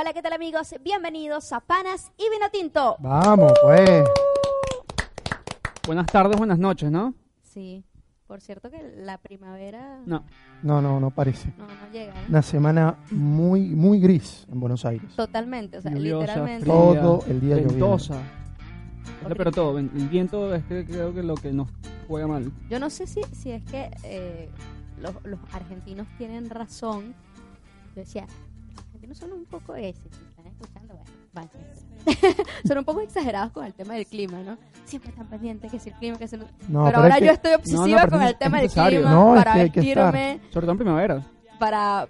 Hola, ¿qué tal amigos? Bienvenidos a Panas y Vino Tinto. Vamos, pues. Buenas tardes, buenas noches, ¿no? Sí, por cierto que la primavera No. No, no, no parece. no, no llega. ¿eh? Una semana muy, muy gris en Buenos Aires. Totalmente, o sea, Lluviosa, literalmente. fría, Todo el día ventosa. Horrible. Pero todo, el viento es que creo que lo que nos juega mal. Yo no sé si, si es que eh, los, los argentinos tienen razón. Yo decía, argentinos son un poco ese, si están escuchando, bueno, vayan. son un poco exagerados con el tema del clima, ¿no? Siempre están pendientes que si el clima, que si el... No, pero ahora es que- yo estoy obsesiva con es el tema del clima para vestirme, Sobre todo en primavera. para,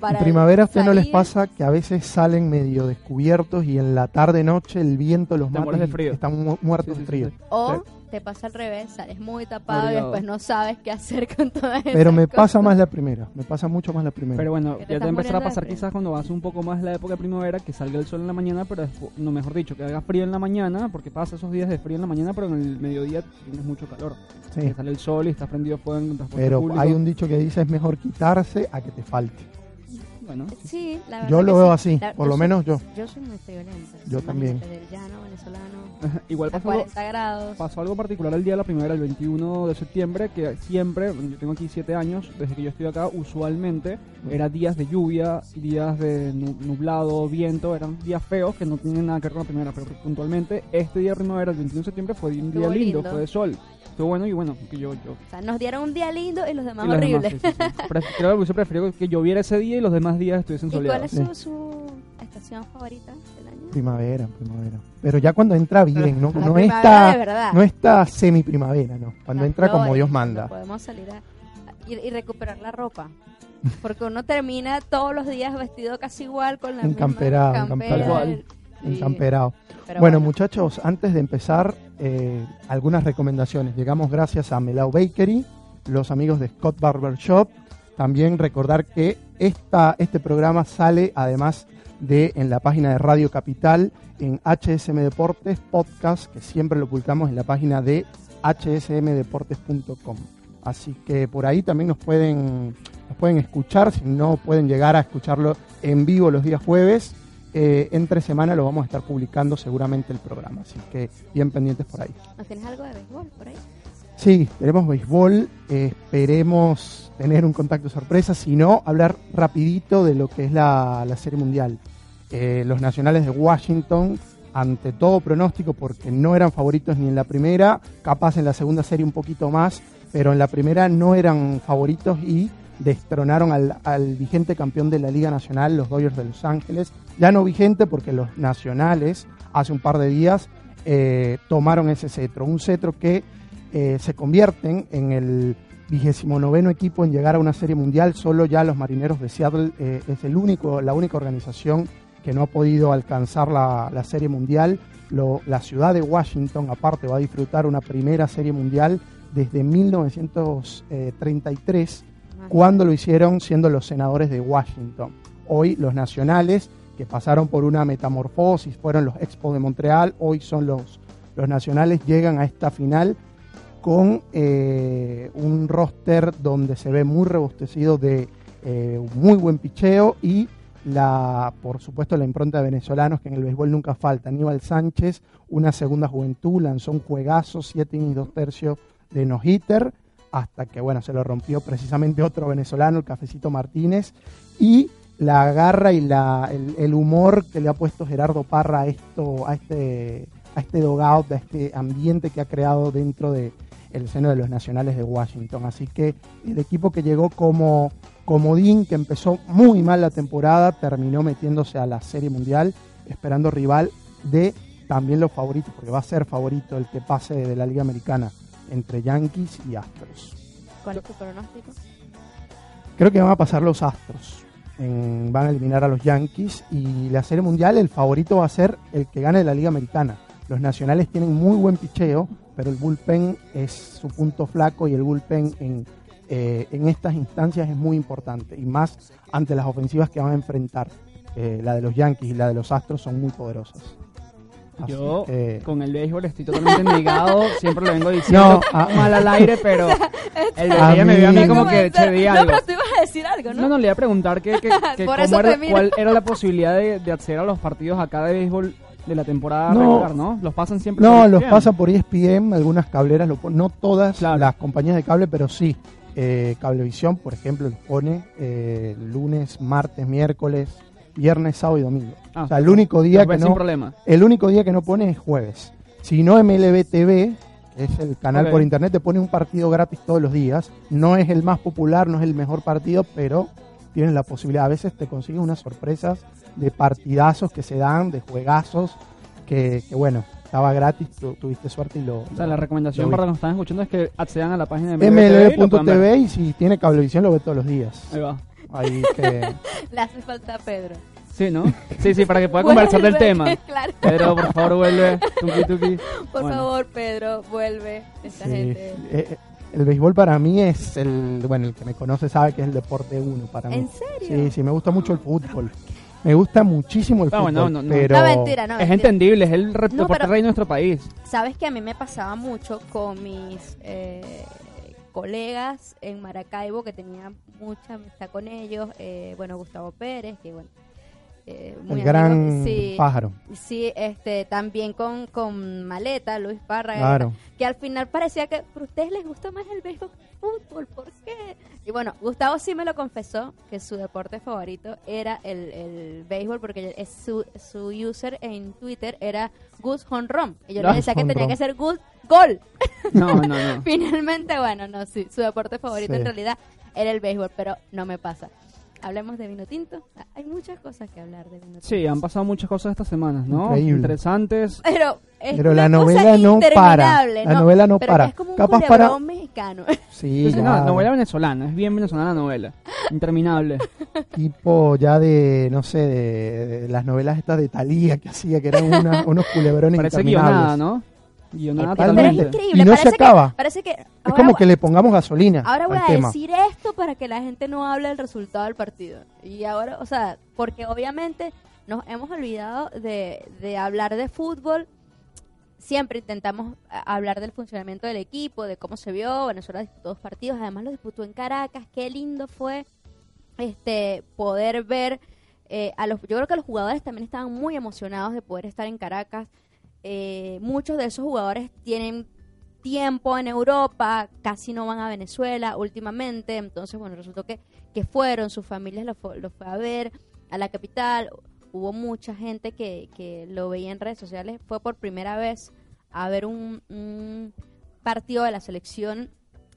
para en primavera a usted no les pasa que a veces salen medio descubiertos y en la tarde noche el viento los mata de y frío. están mu- muertos Sí, de sí, frío. sí, sí. O te pasa al revés, sales muy tapado y Abrigado. después no sabes qué hacer con todas esas Pero me pasa cosas. más la primera, me pasa mucho más la primera. Pero bueno, ya te empezará a de pasar quizás cuando va a ser un poco más la época de primavera, que salga el sol en la mañana, pero despu- no mejor dicho, que haga frío en la mañana, porque pasa esos días de frío en la mañana, pero en el mediodía tienes mucho calor. Sí, Que sale el sol y estás prendido fuego en transporte pero público. hay un dicho que dice es mejor quitarse a que te falte. Bueno, sí. Sí, la verdad Yo lo veo sí. así, La- por lo soy- menos yo. Yo soy muy friolenta. Yo también. Del llano venezolano Igual a pasó algo, 40 grados. pasó algo particular el día de la primavera, el 21 de septiembre, que siempre, yo tengo aquí 7 años, desde que yo estoy acá, usualmente era días de lluvia, días de nu- nublado, viento, eran días feos que no tienen nada que ver con la primavera, pero puntualmente este día de primavera, el 21 de septiembre, fue un día lindo. fue de sol. Estuvo bueno y bueno, que yo... yo O sea, nos dieron un día lindo y los demás y los demás, horribles. sí, sí, sí. Pref- Creo que hubiese preferido que lloviera ese día y los demás días estuviesen ¿Y cuál soleados. es su, su estación favorita del año? Primavera, primavera. Pero ya cuando entra bien, no, La no está no está semi primavera, no. Cuando Las entra como Dios manda. Podemos salir a, y, y recuperar la ropa. Porque uno termina todos los días vestido casi igual con la Encamperado, misma campera. encamperado. Sí. Encamperado. Pero Bueno, muchachos, antes de empezar, eh, algunas recomendaciones. Llegamos gracias a Melao Bakery, los amigos de Scott Barber Shop. También recordar que esta, este programa sale además de en la página de Radio Capital, en HSM Deportes Podcast, que siempre lo publicamos en la página de hsmdeportes.com. Así que por ahí también nos pueden, nos pueden escuchar, si no pueden llegar a escucharlo en vivo los días jueves. Eh, entre semana lo vamos a estar publicando seguramente el programa, así que bien pendientes por ahí. ¿No tienes algo de béisbol por ahí? Sí, tenemos béisbol, eh, esperemos tener un contacto sorpresa, si no, hablar rapidito de lo que es la, la Serie Mundial. Eh, los nacionales de Washington, ante todo pronóstico, porque no eran favoritos ni en la primera, capaz en la segunda serie un poquito más, pero en la primera no eran favoritos y destronaron al, al vigente campeón de la Liga Nacional, los Dodgers de Los Ángeles. Ya no vigente porque los nacionales hace un par de días eh, tomaron ese cetro, un cetro que eh, se convierten en el vigésimo noveno equipo en llegar a una serie mundial. Solo ya los marineros de Seattle eh, es el único, la única organización que no ha podido alcanzar la, la serie mundial. La ciudad de Washington, aparte, va a disfrutar una primera serie mundial desde 1933 cuando lo hicieron siendo los senadores de Washington. Hoy los nacionales que pasaron por una metamorfosis fueron los Expos de Montreal, hoy son los, los nacionales, llegan a esta final con eh, un roster donde se ve muy robustecido de eh, muy buen picheo y la, por supuesto la impronta de venezolanos que en el béisbol nunca falta. Aníbal Sánchez, una segunda juventud, lanzó un juegazo, siete innings, dos tercios de no-hitter, hasta que bueno, se lo rompió precisamente otro venezolano, el Cafecito Martínez, y la garra y la, el, humor que le ha puesto Gerardo Parra a esto, a este, a este dogout, a este ambiente que ha creado dentro de el seno de los nacionales de Washington. Así que el equipo que llegó como comodín, que empezó muy mal la temporada, terminó metiéndose a la Serie Mundial, esperando rival de también los favoritos, porque va a ser favorito el que pase de la Liga Americana entre Yankees y Astros. ¿Cuál es tu pronóstico? Creo que van a pasar los Astros. En- van a eliminar a los Yankees y la Serie Mundial el favorito va a ser el que gane la Liga Americana. Los nacionales tienen muy buen picheo, pero el bullpen es su punto flaco y el bullpen en, eh, en estas instancias es muy importante y más ante las ofensivas que van a enfrentar. Eh, la de los Yankees y la de los Astros son muy poderosas. Yo con el béisbol estoy totalmente negado, siempre lo vengo diciendo No, ah. mal al aire, pero el, A ella me vio a mí mí- como que che, di No, algo. pero tú ibas a decir algo, ¿no? No, no, le iba a preguntar que, que, cómo era- cuál era la posibilidad de, de acceder a los partidos acá de béisbol de la temporada No. regular, ¿no? Los pasan siempre No, por los ESPN. pasa por E ESPN, algunas cableras, lo pon- no todas Claro. las compañías de cable, pero sí. Eh, Cablevisión, por ejemplo, los pone eh, lunes, martes, miércoles, viernes, sábado y domingo. Ah, o sea, el único día que sin no, problema. el único día que no pone es jueves. Si no MLB TV, que es el canal por internet, te pone un partido gratis todos los días. No es el más popular, no es el mejor partido, pero tienes la posibilidad. A veces te consigues unas sorpresas de partidazos que se dan, de juegazos, que, que bueno, estaba gratis, tu- tuviste suerte y lo... O sea, la recomendación lo para los que están escuchando es que accedan a la página de MLB y. MLB.tv y si tiene cablevisión lo ve todos los días. Ahí va. Ahí que... Le hace falta a Pedro. Sí, ¿no? Sí, sí, para que pueda conversar del tema. claro. Pedro, por favor, vuelve. Tuki, tuki. Por Bueno. favor, Pedro, vuelve. Esta Sí, gente. eh, el béisbol para mí es el, bueno, el que me conoce sabe que es el deporte uno para mí. ¿En serio? Sí, sí, me gusta mucho el fútbol. Me gusta muchísimo el fútbol, no, no. pero No, mentira, no. es mentira. entendible, es el deporte pero- rey de nuestro país. Sabes que a mí me pasaba mucho con mis eh, colegas en Maracaibo, que tenía mucha amistad con ellos. eh, bueno, Gustavo Pérez, que bueno. Eh, muy el gran sí, pájaro. Sí, este, también con, con Maleta, Luis Parra, Claro. que al final parecía que ¿pero a ustedes les gusta más el béisbol que el fútbol, ¿por qué? Y bueno, Gustavo sí me lo confesó, que su deporte favorito era el, el béisbol, porque es su, su user en Twitter era Gus Honron. Y yo Ah, le decía que tenía que ser Gus Gol. No, no, no. Finalmente, bueno, no, sí, su deporte favorito Sí. en realidad era el béisbol, pero no me pasa. Hablemos de vino tinto. Ah, Hay muchas cosas que hablar de vino tinto. Sí, han pasado muchas cosas estas semanas, ¿no? Increíble. Interesantes. Pero, es Pero una la cosa novela no para. La novela no Pero para. Es como un Capaz para- mexicano. Sí, Sí, sí, no, novela venezolana, es bien venezolana la novela. Interminable. tipo ya de, no sé, de, de las novelas estas de Talía que hacía, que eran una- unos culebrones Parece interminables. guionada, ¿no? Guionada Totalmente. Pero es increíble. Y no se que- acaba. parece que Es ahora como que le pongamos gasolina Ahora voy al a tema. decir esto para que la gente no hable del resultado del partido. Y ahora, o sea, porque obviamente nos hemos olvidado de, de hablar de fútbol. Siempre intentamos hablar del funcionamiento del equipo, de cómo se vio. Venezuela disputó dos partidos, además lo disputó en Caracas. Qué lindo fue este poder ver eh, a los. Yo creo que los jugadores también estaban muy emocionados de poder estar en Caracas. Eh, muchos de esos jugadores tienen tiempo en Europa, casi no van a Venezuela últimamente, entonces bueno, resultó que, que fueron, sus familias lo fue, lo fue a ver a la capital, hubo mucha gente que, que lo veía en redes sociales, fue por primera vez a ver un, un partido de la selección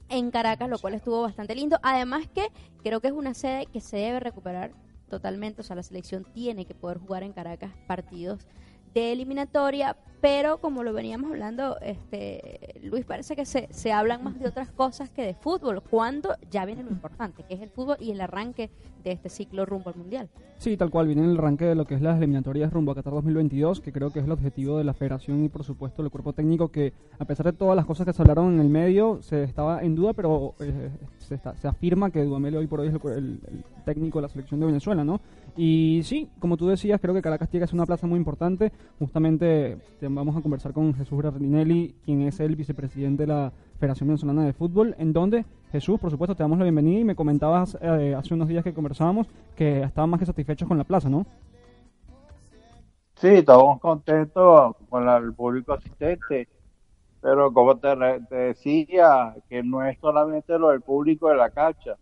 en Caracas, lo cual estuvo bastante lindo, además que creo que es una sede que se debe recuperar totalmente, o sea, la selección tiene que poder jugar en Caracas partidos de eliminatoria, pero como lo veníamos hablando, este Luis, parece que se, se hablan más de otras cosas que de fútbol, cuando ya viene lo importante, que es el fútbol y el arranque de este ciclo rumbo al Mundial. Sí, tal cual, viene el arranque de lo que es las eliminatorias rumbo a Qatar 2022, que creo que es el objetivo de la federación y por supuesto el cuerpo técnico que a pesar de todas las cosas que se hablaron en el medio, se estaba en duda, pero eh, se, está- se afirma que Dudamel hoy por hoy es el, el- el técnico de la selección de Venezuela, ¿no? Y sí, como tú decías, creo que Caracas que ser una plaza muy importante. Justamente te- vamos a conversar con Jesús Rardinelli, quien es el vicepresidente de la Federación Venezolana de Fútbol, en donde, Jesús, por supuesto, te damos la bienvenida y me comentabas eh, hace unos días que conversábamos que estaban más que satisfechos con la plaza, ¿no? Sí, estamos contentos con el público asistente, pero como te, te decía, que no es solamente lo del público de la cancha.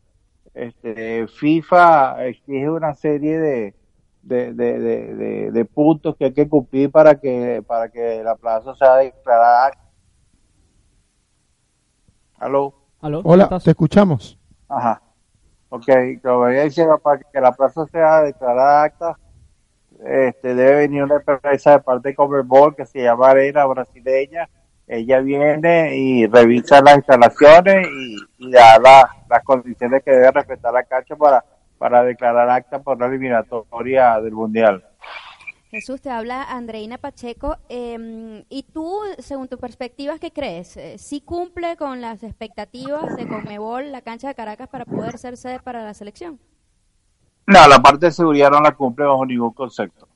Este, FIFA exige una serie de, de, de, de, de- de puntos que hay que cumplir para que, para que la plaza sea declarada. ¿Aló? ¿Aló? Hola, ¿Estás? te escuchamos. Ajá. Ok, como venía diciendo, para que la plaza sea declarada acta, este, debe venir una empresa de parte de Conmebol que se llama Arena Brasileña. Ella viene y revisa las instalaciones y, y da la- las condiciones que debe respetar la cancha para, para declarar acta por la eliminatoria del Mundial. Jesús, te habla Andreina Pacheco. eh, y tú, según tu perspectiva, ¿qué crees? Eh, ¿Sí cumple con las expectativas de Conmebol la cancha de Caracas para poder ser sede para la selección? No, la parte de seguridad no la cumple bajo ningún concepto.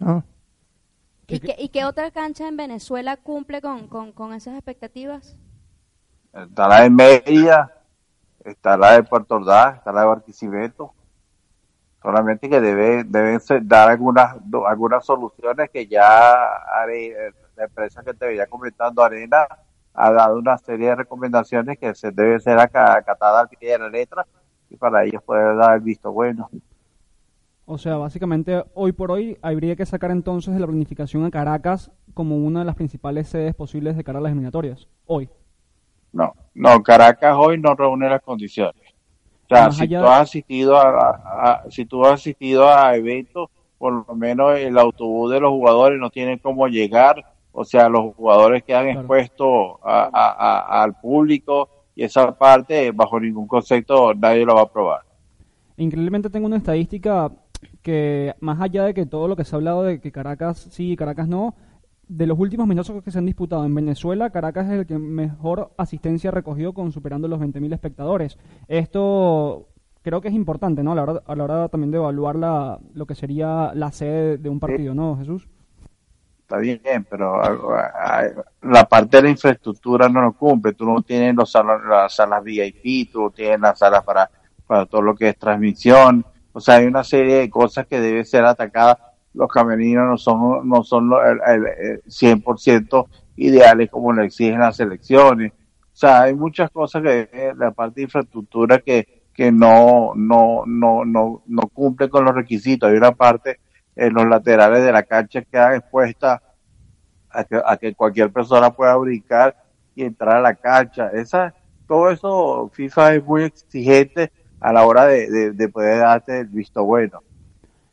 Ah, ¿Y qué, ¿Y qué otra cancha en Venezuela cumple con, con, con esas expectativas? Está la de Mérida, está la de Puerto Ordaz, está la de Barquisimeto. Solamente que debe, deben ser- dar algunas algunas soluciones que ya Are- la empresa que te veía comentando, Arena, ha dado una serie de recomendaciones que se deben ser aca- acatadas al pie de la letra y para ellos poder dar el visto bueno. O sea, básicamente hoy por hoy habría que sacar entonces de la planificación a Caracas como una de las principales sedes posibles de cara a las eliminatorias. Hoy. No, no, Caracas hoy no reúne las condiciones. O sea, si tú has asistido a, a- a- si tú has asistido a eventos, por lo menos el autobús de los jugadores no tiene cómo llegar, o sea, los jugadores quedan Claro. expuestos a- al público y esa parte, bajo ningún concepto, nadie lo va a probar. Increíblemente tengo una estadística que más allá de que todo lo que se ha hablado de que Caracas sí y Caracas no, de los últimos minutos que se han disputado en Venezuela, Caracas es el que mejor asistencia ha recogido con superando los 20.000 espectadores. Esto creo que es importante, ¿no? A la hora, a la hora también de evaluar la, lo que sería la sede de un partido, ¿no, Jesús? Está bien, pero ah, ah, la parte de la infraestructura no lo cumple. Tú no tienes los salas, las salas VIP, tú no tienes las salas para, para todo lo que es transmisión. O sea, hay una serie de cosas que deben ser atacadas. Los camerinos no son, no son el, el- el 100% ideales como lo exigen las elecciones. O sea, hay muchas cosas que eh, la parte de infraestructura que, que no, no, no, no, no cumple con los requisitos. Hay una parte en los laterales de la cancha quedan expuestas a que, a que cualquier persona pueda brincar y entrar a la cancha. Esa, todo eso FIFA es muy exigente a la hora de, de- de poder darte el visto bueno.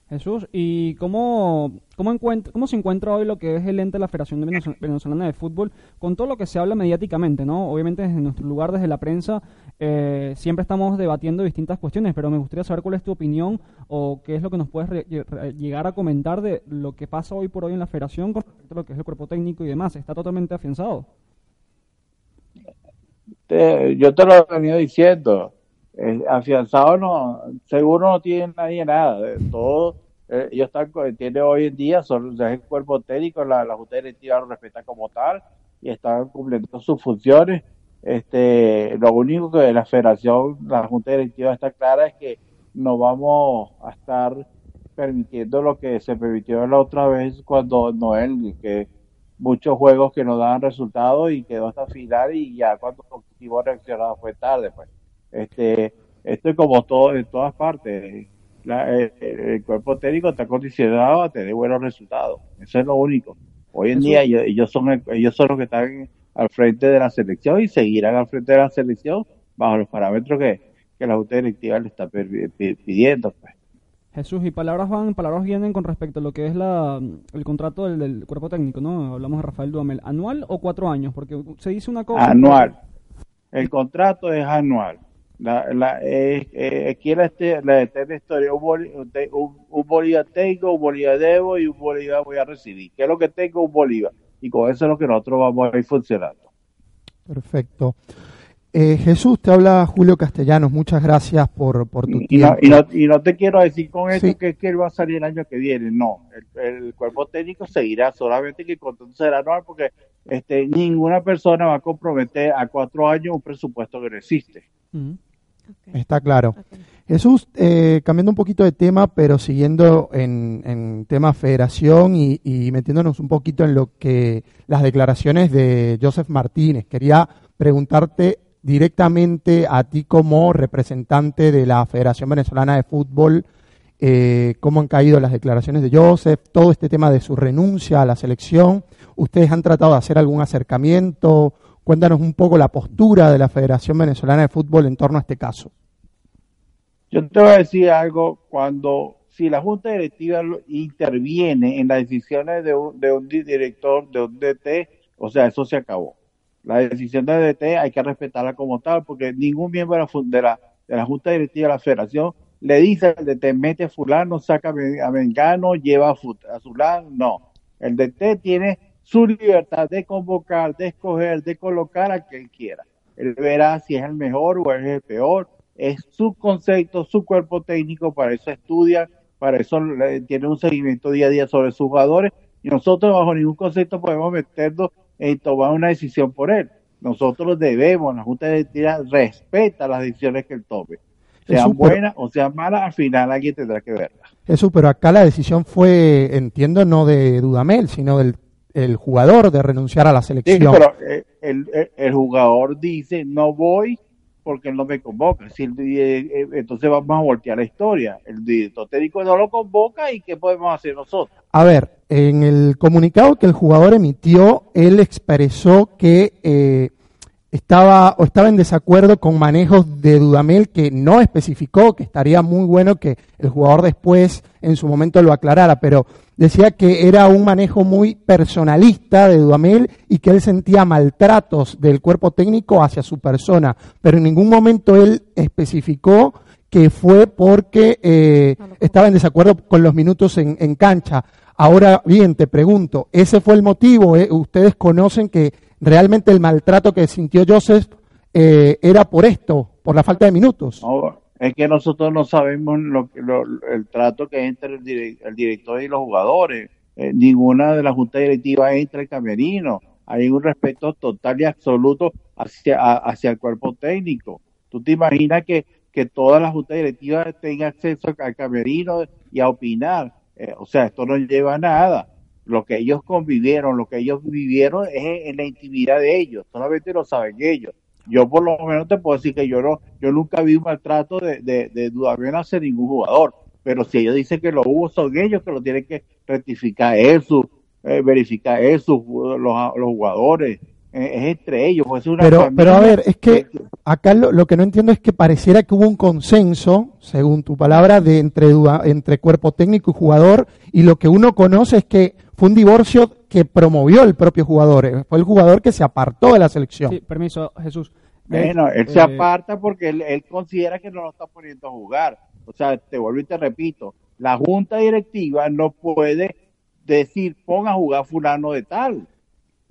Jesús, ¿y cómo, cómo, encuent- cómo se encuentra hoy lo que es el ente de la Federación de Venezol- Venezolana de Fútbol con todo lo que se habla mediáticamente, ¿no? Obviamente desde nuestro lugar, desde la prensa, eh, siempre estamos debatiendo distintas cuestiones, pero me gustaría saber cuál es tu opinión o qué es lo que nos puedes re- re- llegar a comentar de lo que pasa hoy por hoy en la Federación con respecto a lo que es el cuerpo técnico y demás. ¿Está totalmente afianzado? Te- yo te lo he venido diciendo. Eh, afianzado no, seguro no tiene nadie nada. eh, todo, eh, ellos están, co- tiene hoy en día, son es el cuerpo técnico, la, Junta Directiva lo respeta como tal y están cumpliendo sus funciones. Este, lo único que la Federación, la Junta Directiva está clara es que no vamos a estar permitiendo lo que se permitió la otra vez cuando Noel, que muchos juegos que no daban resultados y quedó hasta final y ya cuando quisimos reaccionar fue tarde pues este esto es como todo en todas partes La- el, el cuerpo técnico está condicionado a tener buenos resultados eso es lo único hoy en Eso- día ellos, ellos son el- ellos son los que están al frente de la selección y seguirán al frente de la selección bajo los parámetros que, que la junta directiva le está pidiendo pues Jesús, y palabras van, palabras vienen con respecto a lo que es la, el contrato del, del cuerpo técnico, ¿no? Hablamos de Rafael Duhamel. ¿Anual o cuatro años? Porque se dice una cosa... anual. El contrato es anual. La, la, eh, eh, aquí la, este- la eterna historia, un, bolívar tengo, un bolívar debo y un bolívar voy a recibir. ¿Qué es lo que tengo? Un bolívar. Y con eso es lo que nosotros vamos a ir funcionando. Perfecto. Eh, Jesús, te habla Julio Castellanos. Muchas gracias por, por tu Y tiempo. no, y, no, y no te quiero decir con esto Sí. que, que él va a salir el año que viene. No, el, el cuerpo técnico seguirá, solamente que el contrato será anual porque este, ninguna persona va a comprometer a cuatro años un presupuesto que no existe. Está claro. Jesús, eh, cambiando un poquito de tema, pero siguiendo en, en tema federación y, y metiéndonos un poquito en lo que las declaraciones de Joseph Martínez. Quería preguntarte directamente a ti como representante de la Federación Venezolana de Fútbol, eh, cómo han caído las declaraciones de Joseph, todo este tema de su renuncia a la selección. ¿Ustedes han tratado de hacer algún acercamiento? Cuéntanos un poco la postura de la Federación Venezolana de Fútbol en torno a este caso. Yo te voy a decir algo, cuando si la Junta Directiva interviene en las decisiones de un, de un di- director, de un DT, o sea, eso se acabó. La decisión de DT hay que respetarla como tal, porque ningún miembro de la, de la, Junta Directiva de la Federación le dice al DT, mete a fulano, saca a Men- a Mengano, lleva a, fu- a Zulán, no. El DT tiene su libertad de convocar, de escoger, de colocar a quien quiera. Él verá si es el mejor o es el peor. Es su concepto, su cuerpo técnico, para eso estudia, para eso tiene un seguimiento día a día sobre sus jugadores y nosotros bajo ningún concepto podemos meternos en tomar una decisión por él. Nosotros debemos, la Junta Directiva respeta las decisiones que él tome. Sean buenas o sean malas, al final alguien tendrá que verlas. Jesús, pero acá la decisión fue, entiendo, no de Dudamel, sino del el jugador de renunciar a la Sí, selección. pero eh, el, el- el jugador dice, no voy porque él no me convoca. Si el eh, eh, entonces vamos a voltear la historia. El director técnico no lo convoca y ¿qué podemos hacer nosotros? A ver, en el comunicado que el jugador emitió, él expresó que eh, estaba o estaba en desacuerdo con manejos de Dudamel que no especificó, que estaría muy bueno que el jugador después en su momento lo aclarara, pero decía que era un manejo muy personalista de Dudamel y que él sentía maltratos del cuerpo técnico hacia su persona, pero en ningún momento él especificó que fue porque eh, estaba en desacuerdo con los minutos en, en cancha. Ahora bien, te pregunto, ¿ese fue el motivo? eh? ¿Ustedes conocen que realmente el maltrato que sintió Joseph eh, era por esto, por la falta de minutos? Es que nosotros no sabemos lo, lo- el trato que hay entre el, direc- el director y los jugadores. Eh, ninguna de las juntas directivas entra el camerino. Hay un respeto total y absoluto hacia, a- hacia el cuerpo técnico. ¿Tú te imaginas que, que todas las juntas directivas tengan acceso al camerino y a opinar? Eh, o sea, esto no lleva a nada. Lo que ellos convivieron, lo que ellos vivieron es en, la intimidad de ellos. Solamente lo saben ellos. Yo por lo menos te puedo decir que yo no, yo nunca vi un maltrato de, de, de Dudamel hacia ningún jugador. Pero si ellos dicen que lo hubo, son ellos que lo tienen que rectificar eso, eh, verificar eso, los, los jugadores. Eh, es entre ellos. pues es una Pero, familia. pero a ver, es que acá lo, lo que no entiendo es que pareciera que hubo un consenso, según tu palabra, de entre, Duda- entre cuerpo técnico y jugador, y lo que uno conoce es que fue un divorcio que promovió el propio jugador, eh, fue el jugador que se apartó de la selección. Sí, permiso, Jesús. Bueno, él se Eh, aparta porque él, él considera que no lo está poniendo a jugar. O sea, te vuelvo y te repito, la junta directiva no puede decir ponga a jugar fulano de tal,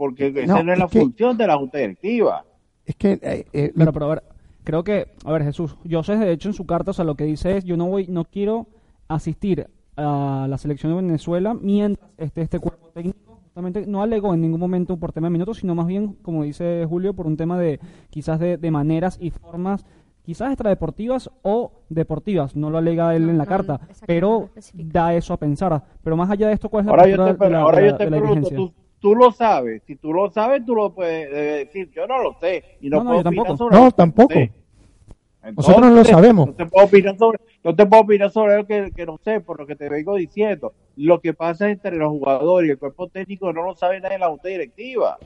porque esa No, es la que- función de la junta directiva. Es que eh, eh, Claro, pero a ver, creo que, a ver, Jesús, José de hecho en su carta, o sea, lo que dice es, yo no voy, no quiero asistir a la selección de Venezuela mientras esté este cuerpo técnico. Justamente no alegó en ningún momento por tema de minutos, sino más bien, como dice Julio, por un tema de quizás de, de maneras y formas, quizás extradeportivas o deportivas. No lo alega él No, en la no, carta, pero da eso a pensar. Pero más allá de esto, ¿cuál es la Ahora yo te, de la- ahora de yo te de la pregunto, tú, tú lo sabes, si tú lo sabes, tú lo puedes eh, decir, yo no lo sé, y no, No, no, puedo yo opinar tampoco. sobre No, tampoco. sé. Nosotros no lo sabemos. No te puedo opinar sobre, no te puedo opinar sobre lo que, que no sé, por lo que te vengo diciendo. Lo que pasa entre los jugadores y el cuerpo técnico no lo sabe nadie en la junta directiva.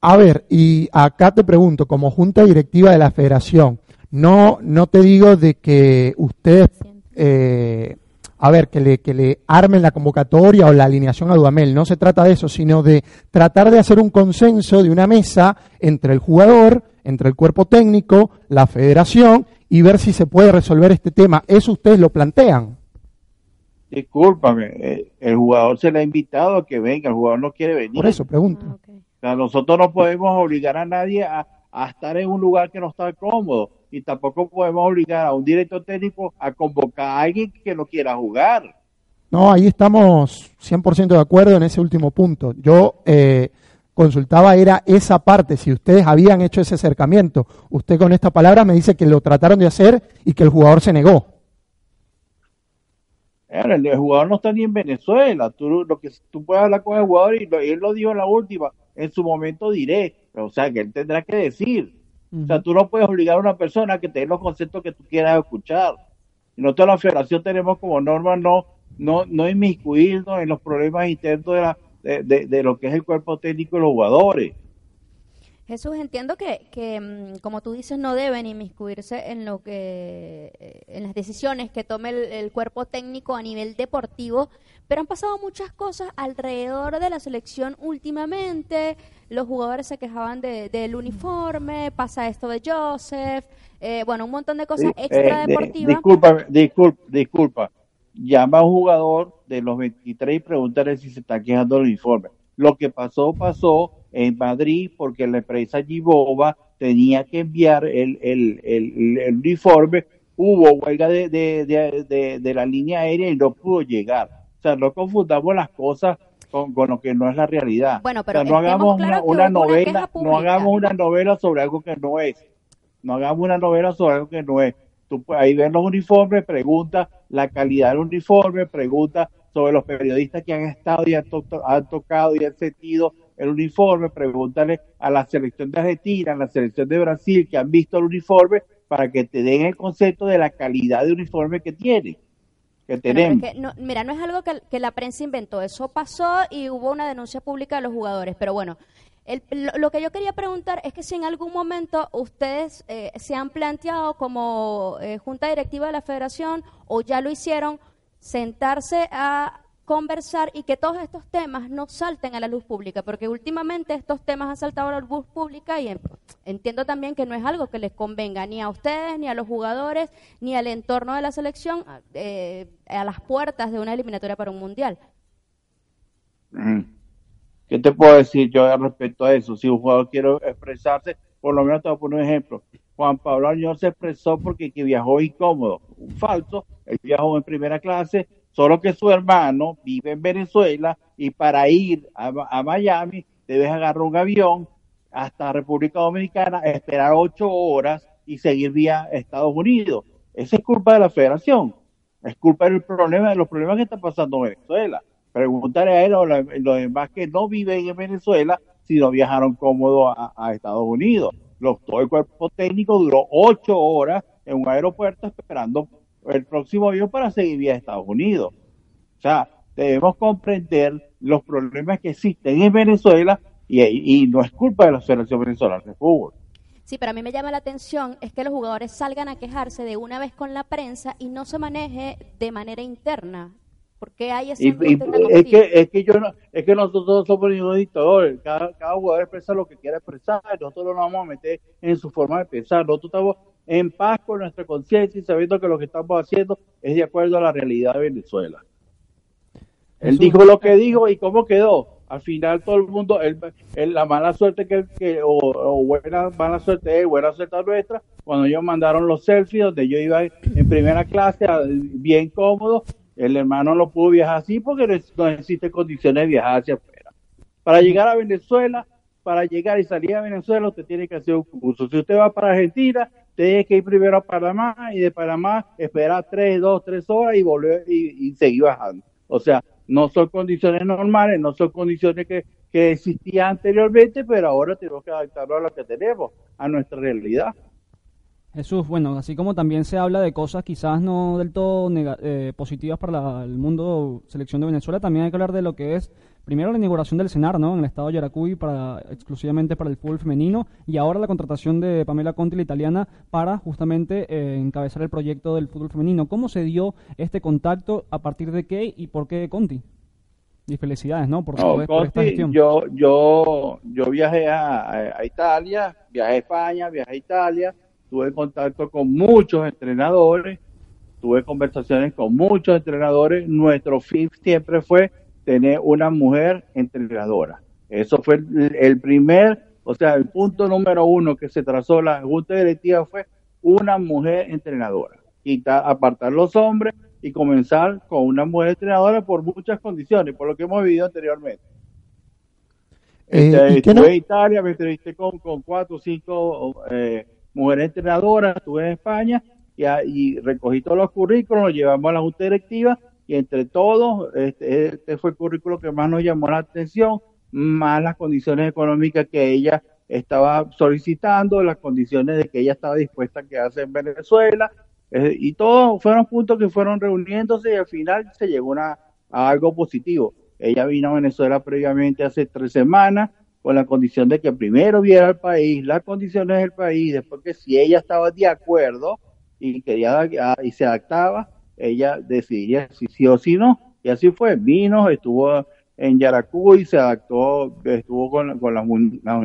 A ver, y acá te pregunto, como junta directiva de la federación, no, no te digo de que ustedes, eh, a ver, que le, que le armen la convocatoria o la alineación a Dudamel, no se trata de eso, sino de tratar de hacer un consenso de una mesa entre el jugador, entre el cuerpo técnico, la federación y ver si se puede resolver este tema. Eso ustedes lo plantean. Discúlpame, eh, el jugador se le ha invitado a que venga, el jugador no quiere venir. Por eso pregunto. Ah, ok. O sea, nosotros no podemos obligar a nadie a, a estar en un lugar que no está cómodo y tampoco podemos obligar a un director técnico a convocar a alguien que no quiera jugar. No, ahí estamos 100% de acuerdo en ese último punto. Yo eh, consultaba era esa parte, si ustedes habían hecho ese acercamiento. Usted con esta palabra me dice que lo trataron de hacer y que el jugador se negó. El, jugador no está ni en Venezuela. Tú, lo que, tú puedes hablar con el jugador y, lo- él lo dijo en la última. En su momento diré. O sea, que él tendrá que decir. O sea, tú no puedes obligar a una persona a que te dé los conceptos que tú quieras escuchar. Y nosotros la federación tenemos como norma no, no, no inmiscuirnos en los problemas internos de, la, de, de- de lo que es el cuerpo técnico y los jugadores. Jesús, entiendo que, que, mm, como tú dices, no deben inmiscuirse en lo que, eh, en las decisiones que tome el, el cuerpo técnico a nivel deportivo, pero han pasado muchas cosas alrededor de la selección últimamente. Los jugadores se quejaban de- del uniforme, pasa esto de Joseph, eh, bueno, un montón de cosas Sí, extra eh, disculpa, disculpa, disculpa. Llama a un jugador de los 23 y pregúntale si se está quejando del uniforme. Lo que pasó, pasó en Madrid porque la empresa Gibova tenía que enviar el, el, el, el uniforme. Hubo huelga de, de, de, de la línea aérea y no pudo llegar. O sea, no confundamos las cosas con, con lo que no es la realidad. Bueno, pero O sea, no hagamos una, novela, no hagamos una novela sobre algo que no es. No hagamos una novela sobre algo que no es. Tú ahí ven los uniformes, pregunta la calidad del uniforme, pregunta sobre los periodistas que han estado y han, to- han tocado y han sentido el uniforme, pregúntale a la selección de Argentina, a la selección de Brasil que han visto el uniforme para que te den el concepto de la calidad de uniforme que tiene, que Bueno, tenemos. es que no- mira, no es algo que, que la prensa inventó, eso pasó y hubo una denuncia pública de los jugadores, pero bueno, el- lo, lo que yo quería preguntar es que si en algún momento ustedes eh, se han planteado como eh, junta directiva de la federación o ya lo hicieron, sentarse a conversar y que todos estos temas no salten a la luz pública, porque últimamente estos temas han saltado a la luz pública y en- entiendo también que no es algo que les convenga ni a ustedes, ni a los jugadores, ni al entorno de la selección eh, a las puertas de una eliminatoria para un mundial. ¿Qué te puedo decir yo respecto a eso? Si un jugador quiere expresarse, por lo menos te voy a poner un ejemplo. Juan Pablo Añor se expresó porque que viajó incómodo. Un falso, él viajó en primera clase, solo que su hermano vive en Venezuela y para ir a, Miami debes agarrar un avión hasta República Dominicana, esperar ocho horas y seguir vía Estados Unidos. Esa es culpa de la federación. Es culpa del problema, de los problemas que está pasando en Venezuela. Pregúntale a él o los demás que no viven en Venezuela si no viajaron cómodo a, a Estados Unidos. Los, todo el cuerpo técnico duró ocho horas en un aeropuerto esperando el próximo avión para seguir vía Estados Unidos. O sea, debemos comprender los problemas que existen en Venezuela y, y no es culpa de la Federación Venezolana de Fútbol. Sí, pero a mí me llama la atención es que los jugadores salgan a quejarse de una vez con la prensa y no se maneje de manera interna. ¿Por qué hay ese Y, y- es que es que yo no, es que nosotros somos ningún dictador, cada, cada jugador expresa lo que quiera expresar, nosotros no vamos a meter en su forma de pensar, nosotros estamos en paz con nuestra conciencia y sabiendo que lo que estamos haciendo es de acuerdo a la realidad de Venezuela. Él Eso- dijo lo que dijo y cómo quedó. Al final todo el mundo, él- él- la mala suerte que, que o, o buena mala suerte de él, buena suerte nuestra, cuando ellos mandaron los selfies donde yo iba en primera clase, bien cómodo, el hermano no pudo viajar así porque no, no existen condiciones de viajar hacia afuera. Para llegar a Venezuela, para llegar y salir a Venezuela, usted tiene que hacer un curso. Si usted va para Argentina, tiene que ir primero a Panamá y de Panamá esperar tres, dos, tres horas y volver y, y seguir bajando. O sea, no son condiciones normales, no son condiciones que, que existían anteriormente, pero ahora tenemos que adaptarlo a lo que tenemos, a nuestra realidad. Jesús, bueno, así como también se habla de cosas quizás no del todo eh, positivas para la- el mundo selección de Venezuela, también hay que hablar de lo que es primero la inauguración del CENAR, ¿no? En el estado de Yaracuy para exclusivamente para el fútbol femenino y ahora la contratación de Pamela Conti, la italiana, para justamente eh, encabezar el proyecto del fútbol femenino. ¿Cómo se dio este contacto? ¿A partir de qué y por qué Conti? Y felicidades, ¿no? Por, No, por esta gestión. yo, yo, yo viajé a- a Italia, viajé a España, viajé a Italia, tuve contacto con muchos entrenadores, tuve conversaciones con muchos entrenadores. Nuestro fin siempre fue tener una mujer entrenadora. Eso fue el, el primer, o sea, el punto número uno que se trazó la junta directiva fue una mujer entrenadora. Quitar, apartar los hombres y comenzar con una mujer entrenadora por muchas condiciones, por lo que hemos vivido anteriormente. Eh, Este, ¿y qué estuve no? en Italia, me entrevisté con, con cuatro o cinco eh, mujeres entrenadoras, estuve en España y, a- y recogí todos los currículos, los llevamos a la junta directiva y entre todos, este, este fue el currículo que más nos llamó la atención, más las condiciones económicas que ella estaba solicitando, las condiciones de que ella estaba dispuesta a quedarse en Venezuela, eh, y todos fueron puntos que fueron reuniéndose y al final se llegó una, a algo positivo. Ella vino a Venezuela previamente hace tres semanas con la condición de que primero viera el país, las condiciones del país, después que si ella estaba de acuerdo y quería ah, y se adaptaba, ella decidiría si sí o si no. Y así fue, vino, estuvo en Yaracuy, se adaptó, estuvo con, con la,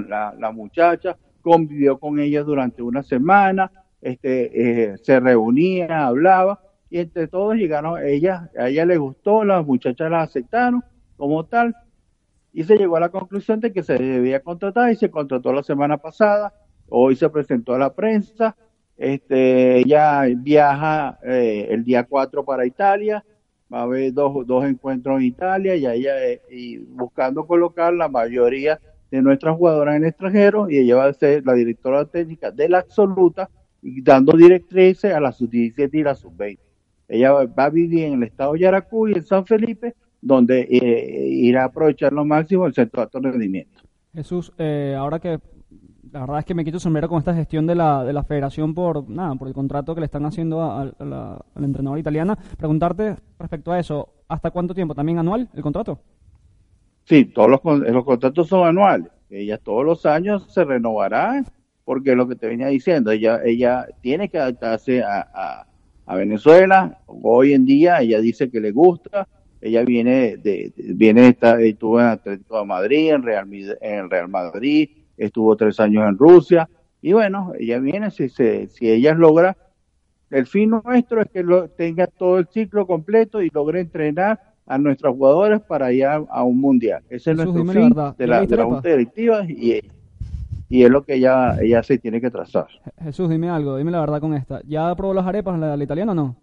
la- la muchacha, convivió con ella durante una semana, este, eh, se reunía, hablaba, y entre todos llegaron, ella, a ella le gustó, las muchachas la aceptaron como tal, y se llegó a la conclusión de que se debía contratar y se contrató la semana pasada, hoy se presentó a la prensa, este, ella viaja eh, el día 4 para Italia, va a haber dos, dos encuentros en Italia y, ella, y buscando colocar la mayoría de nuestras jugadoras en el extranjero y ella va a ser la directora técnica de la absoluta dando directrices a la sub-17 y la sub-20. Ella va a vivir en el estado de Yaracuy, en San Felipe, donde eh, irá a aprovechar lo máximo el centro de alto rendimiento. Jesús, eh, ahora que la verdad es que me quito sombrero con esta gestión de la, de la federación por nada por el contrato que le están haciendo a, a la, al entrenador italiana. Preguntarte respecto a eso, ¿hasta cuánto tiempo? ¿También anual el contrato? Sí, todos los, los contratos son anuales. Ella todos los años se renovará porque lo que te venía diciendo, ella, ella tiene que adaptarse a, a, a Venezuela. Hoy en día ella dice que le gusta. Ella viene de, de viene está, estuvo en Atlético de Madrid, en Real, en el Real Madrid, estuvo tres años en Rusia y bueno, ella viene si se, si ella logra el fin nuestro es que lo, tenga todo el ciclo completo y logre entrenar a nuestros jugadores para ir a, un mundial. Ese es Jesús, nuestro fin la de ¿ya la, de la junta directiva y, y es lo que ella, ella se tiene que trazar. Jesús, dime algo, dime la verdad con esta. ¿Ya probó las arepas la, la italiana o no?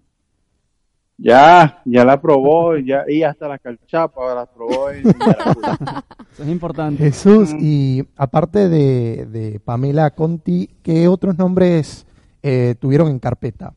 Ya, ya la probó, ya, y hasta la calchapa la probó en. Eso es importante. Jesús, Mm. y aparte de, de Pamela Conti, ¿qué otros nombres eh, tuvieron en carpeta?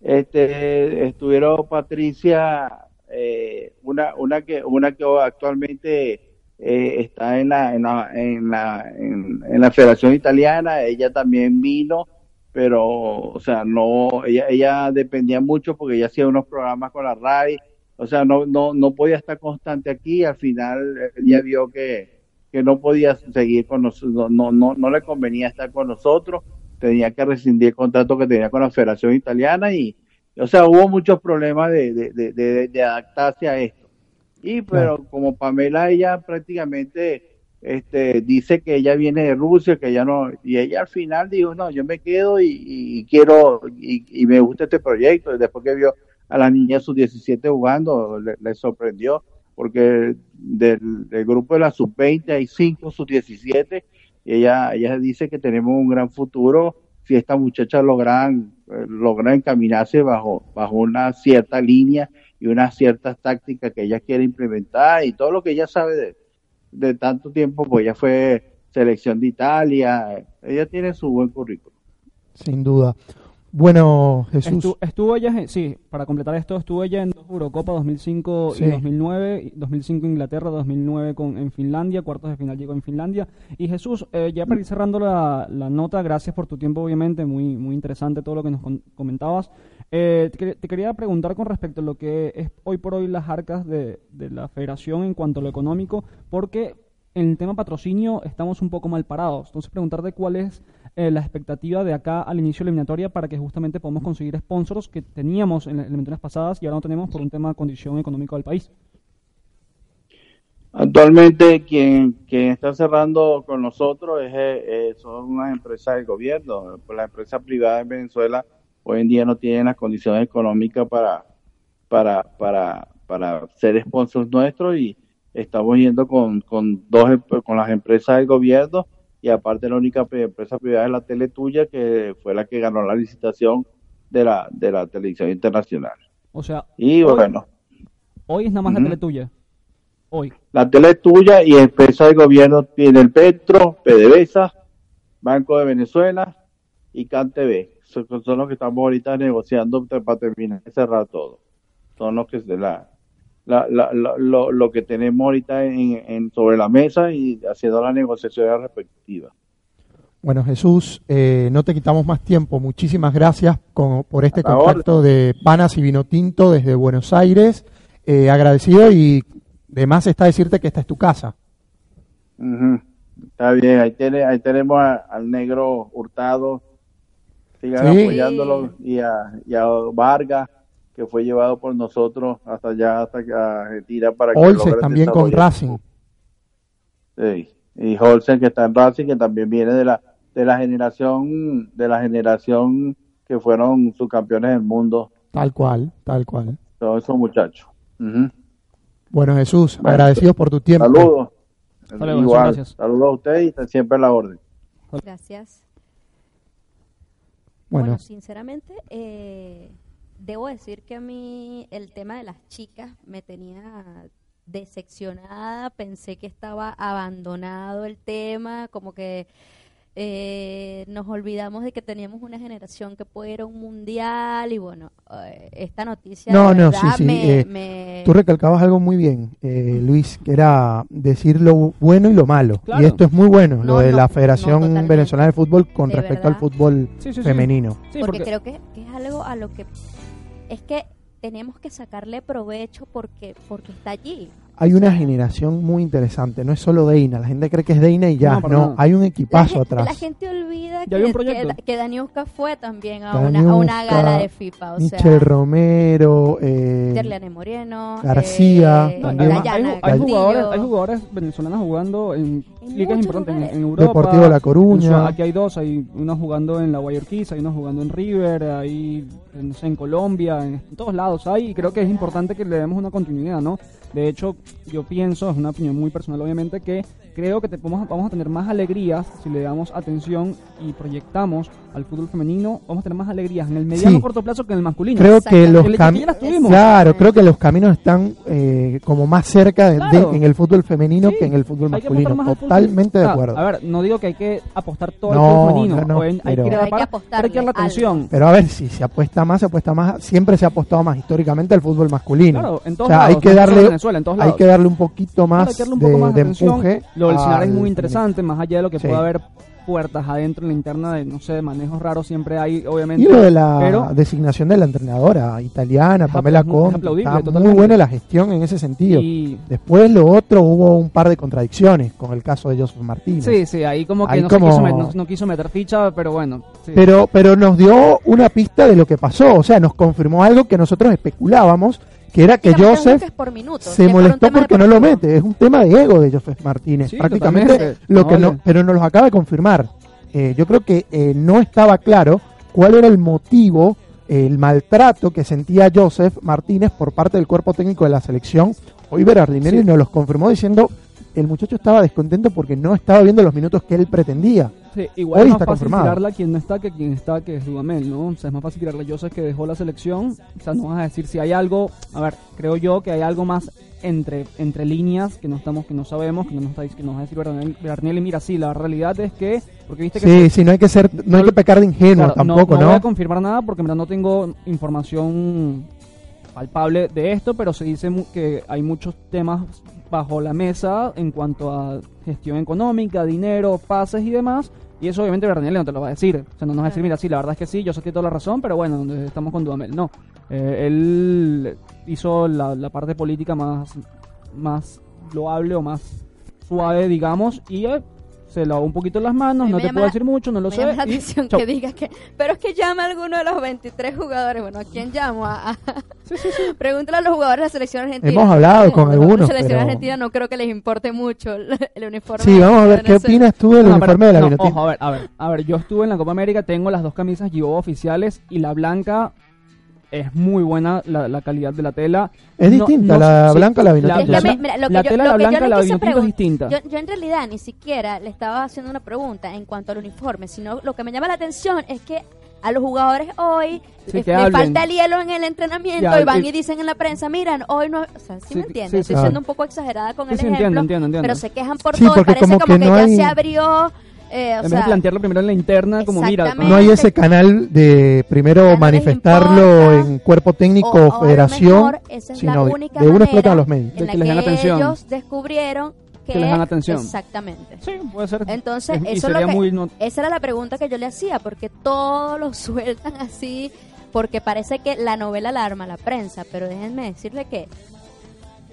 Este, estuvieron Patricia, eh, una, una que, una que actualmente eh, está en la, en la, en la, en, en la Federación Italiana, ella también vino, pero, o sea, no, ella, ella dependía mucho porque ella hacía unos programas con la RAI, o sea, no, no, no podía estar constante aquí, al final eh, ella vio que, que no podía seguir con nosotros, no, no, no le convenía estar con nosotros, tenía que rescindir el contrato que tenía con la Federación Italiana y, o sea, hubo muchos problemas de, de, de, de, adaptarse a esto. Y pero como Pamela ella prácticamente este dice que ella viene de Rusia, que ella no, y ella al final dijo, no, yo me quedo y, quiero, y, me gusta este proyecto, y después que vio a las niñas sus 17 jugando, le, sorprendió, porque del, grupo de la sub-20 hay 5 sub-17, y ella, ella dice que tenemos un gran futuro si estas muchachas logran, eh, logran encaminarse bajo, bajo una cierta línea y unas ciertas tácticas que ella quiere implementar y todo lo que ella sabe de, de tanto tiempo, pues ella fue selección de Italia, ella tiene su buen currículum. Sin duda. Bueno, Jesús, Estu- estuvo ella, sí, para completar esto, estuvo ella en dos Eurocopa 2005 Sí. y 2009, y 2005 Inglaterra, 2009 con, en Finlandia, cuartos de final llegó en Finlandia. Y Jesús, eh, ya para ir cerrando la, la nota, gracias por tu tiempo, obviamente, muy, muy interesante todo lo que nos con- comentabas. Eh, te, quer- te quería preguntar con respecto a lo que es hoy por hoy las arcas de, la federación en cuanto a lo económico, porque en el tema patrocinio estamos un poco mal parados. Entonces, preguntarte cuál es eh, la expectativa de acá al inicio de la eliminatoria para que justamente podamos conseguir sponsors que teníamos en las eliminatorias pasadas y ahora no tenemos por un tema de condición económica del país. Actualmente quien, está cerrando con nosotros es, eh, eh, son unas empresas del gobierno. Pues las empresas privadas en Venezuela hoy en día no tienen las condiciones económicas para, para, para, para ser sponsors nuestros y estamos yendo con, con dos em- con las empresas del gobierno y aparte la única empresa privada es la Tele Tuya que fue la que ganó la licitación de la, de la televisión internacional. O sea, Y Hoy- bueno, hoy es nada más la tele tuya. Hoy. La tele tuya y empresa de gobierno tiene el Petro, PDVSA, Banco de Venezuela y CanTV. Son, son los que estamos ahorita negociando para terminar cerrar todo. Son los que se la, la, la- la- lo, lo que tenemos ahorita en, en- sobre la mesa y haciendo las negociaciones respectivas. bueno Jesús, eh, no te quitamos más tiempo. Muchísimas gracias con- por este contacto de Panas y Vino Tinto desde Buenos Aires. Eh, agradecido y de más está decirte que esta es tu casa. Está bien, ahí, tiene, ahí tenemos a- al negro Hurtado, sigan Sí. apoyándolo, y a, y a Vargas, que fue llevado por nosotros hasta allá, hasta Argentina para que logre también con. Racing. Sí. Y Holsen que está en Racing, que también viene de la de la generación de la generación que fueron subcampeones del mundo, Tal cual, tal cual. todos esos muchachos. Bueno Jesús, Bueno, agradecidos por tu tiempo. Saludos. Igual, gracias. saludos a ustedes y están siempre a la orden. Gracias. Bueno, sinceramente, eh, debo decir que a mí el tema de las chicas me tenía decepcionada, pensé que estaba abandonado el tema, como que eh, nos olvidamos de que teníamos una generación que puede ir a un mundial y bueno, eh, esta noticia No, de no, sí, sí, me, eh, me- Tú recalcabas algo muy bien, eh, Luis, que era decir lo bueno y lo malo. Claro. Y esto es muy bueno, lo de no, la Federación. Venezolana de Fútbol con De respecto al fútbol Sí, sí, sí. femenino. Sí, porque, porque, creo que, que es algo a lo que es que tenemos que sacarle provecho porque porque está allí. Hay una generación muy interesante, no es solo Deina, la gente cree que es Deina y ya, No, hay un equipazo atrás. la gente olvida que, que, que Daniuska fue también a Daniuska, una, a una gala de FIFA, o Michel sea, Romero, eh, Moreno, García, eh, hay, jugadores, hay jugadores venezolanas jugando en, En ligas importantes en, en Europa. Deportivo La Coruña. aquí hay dos, hay unos jugando en la Guayaquil, hay unos jugando en River, hay no sé, en Colombia, en, en todos lados hay, y creo que es importante que le demos una continuidad, ¿no? De hecho, yo pienso, es una opinión muy personal obviamente, que creo que te, vamos, a- vamos a tener más alegrías si le damos atención y proyectamos al fútbol femenino, vamos a tener más alegrías en el mediano Sí. corto plazo que en el masculino. Creo que los caminos... Claro, creo que los caminos están eh, como más cerca de- en el fútbol femenino Sí, que en el fútbol masculino. apostar Totalmente de femenino. acuerdo. A ver, no digo que hay que apostar todo No, al fútbol femenino. no, no, en- hay pero- que Pero hay que pero hay que darle atención. Pero a ver, si se apuesta más, se apuesta más. Siempre se ha apostado más históricamente al fútbol masculino. Claro, en o todos sea, lados. hay que darle, en Venezuela, en todos hay que darle un poquito más Claro, hay que darle un de, más empuje. Lo del Cinar es al muy interesante, más allá de lo que Sí. pueda haber puertas adentro en la interna de, no sé, de manejos raros, siempre hay, obviamente. Y lo de la pero designación de la entrenadora italiana, Es Pamela es Conte, muy buena la gestión en ese sentido. y, Después lo otro hubo un par de contradicciones con el caso de Joseph Martínez. sí, sí, ahí como que Ahí no, como- quiso met- no, no quiso meter ficha, pero bueno. sí. Pero, pero nos dio una pista de lo que pasó, o sea, nos confirmó algo que nosotros especulábamos, que era que Joseph por se molestó porque no lo mete, es un tema de ego de Joseph Martínez, Sí, prácticamente totalmente. lo No que no, pero nos lo acaba de confirmar. Eh, yo creo que eh, no estaba claro cuál era el motivo, eh, el maltrato que sentía Joseph Martínez por parte del cuerpo técnico de la selección. Hoy Berardinelli Sí. nos los confirmó diciendo el muchacho estaba descontento porque no estaba viendo los minutos que él pretendía. Sí, igual Hoy es más está fácil confirmado. tirarla a quien no está que quien está, que es Dudamel, ¿no? O sea, es más fácil tirarle a Joseph que dejó la selección. O sea, no vas a decir si hay algo, a ver, creo yo que hay algo más entre entre líneas que no estamos, que no sabemos, que no nos, está, que nos va a decir Bernal- Bernal. Y mira, sí, la realidad es que, porque viste que Sí, sí, no hay que ser, no hay que pecar de ingenuo Claro, tampoco, no, ¿no? voy a confirmar nada porque en verdad no tengo información palpable de esto, pero se dice que hay muchos temas bajo la mesa en cuanto a gestión económica, dinero, pases y demás. Y eso obviamente Bernal no te lo va a decir. O sea, no nos va a decir, mira, sí, la verdad es que sí, yo sé que tiene toda la razón, pero bueno, estamos con Dudamel. No. Eh, él hizo la, la parte política más, más loable o más suave, digamos, y eh, se lavó un poquito las manos, no te puedo la- decir mucho, no lo Me sé. llama la atención chau. que digas que, pero es que llama a alguno de los 23 jugadores. Bueno, ¿a quién llamo? A, a- Pregúntale a los jugadores de la selección argentina. Hemos hablado con algunos, la selección pero- argentina no creo que les importe mucho el, el uniforme. Sí, vamos a ver qué opinas tú del No, uniforme pero- de la ojo, a ver, a ver, a ver, yo estuve en la Copa América, tengo las dos camisas Givo oficiales y la blanca es muy buena la, la calidad de la tela. Es No- distinta, no- la sí, blanca a la la, Vinotinto. Es que la- me- mira, lo que la yo- tela, lo la que yo blanca, la quise Vinotinto es distinta. Yo, yo en realidad ni siquiera le estaba haciendo una pregunta en cuanto al uniforme, sino lo que me llama la atención es que a los jugadores hoy Sí, les, falta el hielo en el entrenamiento Ya, y van y- y dicen en la prensa, miran, hoy no... O sea, ¿sí, Sí, me entiendes? sí, Estoy claro. siendo un poco exagerada con Sí, el sí, ejemplo, entiendo, entiendo, entiendo. pero se quejan por Sí, todo y porque parece como como, que que, no ya hay- se abrió... eh, o en vez sea, de plantearlo primero en la interna, como mira. No hay ese canal de primero manifestarlo importa. en cuerpo técnico o- federación, mejor esa es sino la de, única de una manera explotan los medios. en De la que les den atención. ellos descubrieron que, Que les dan atención. Exactamente. sí, puede ser. Entonces, y eso es lo que- muy no- Esa era la pregunta que yo le hacía, porque todos lo sueltan así, porque parece que la novela la arma la prensa, pero déjenme decirle que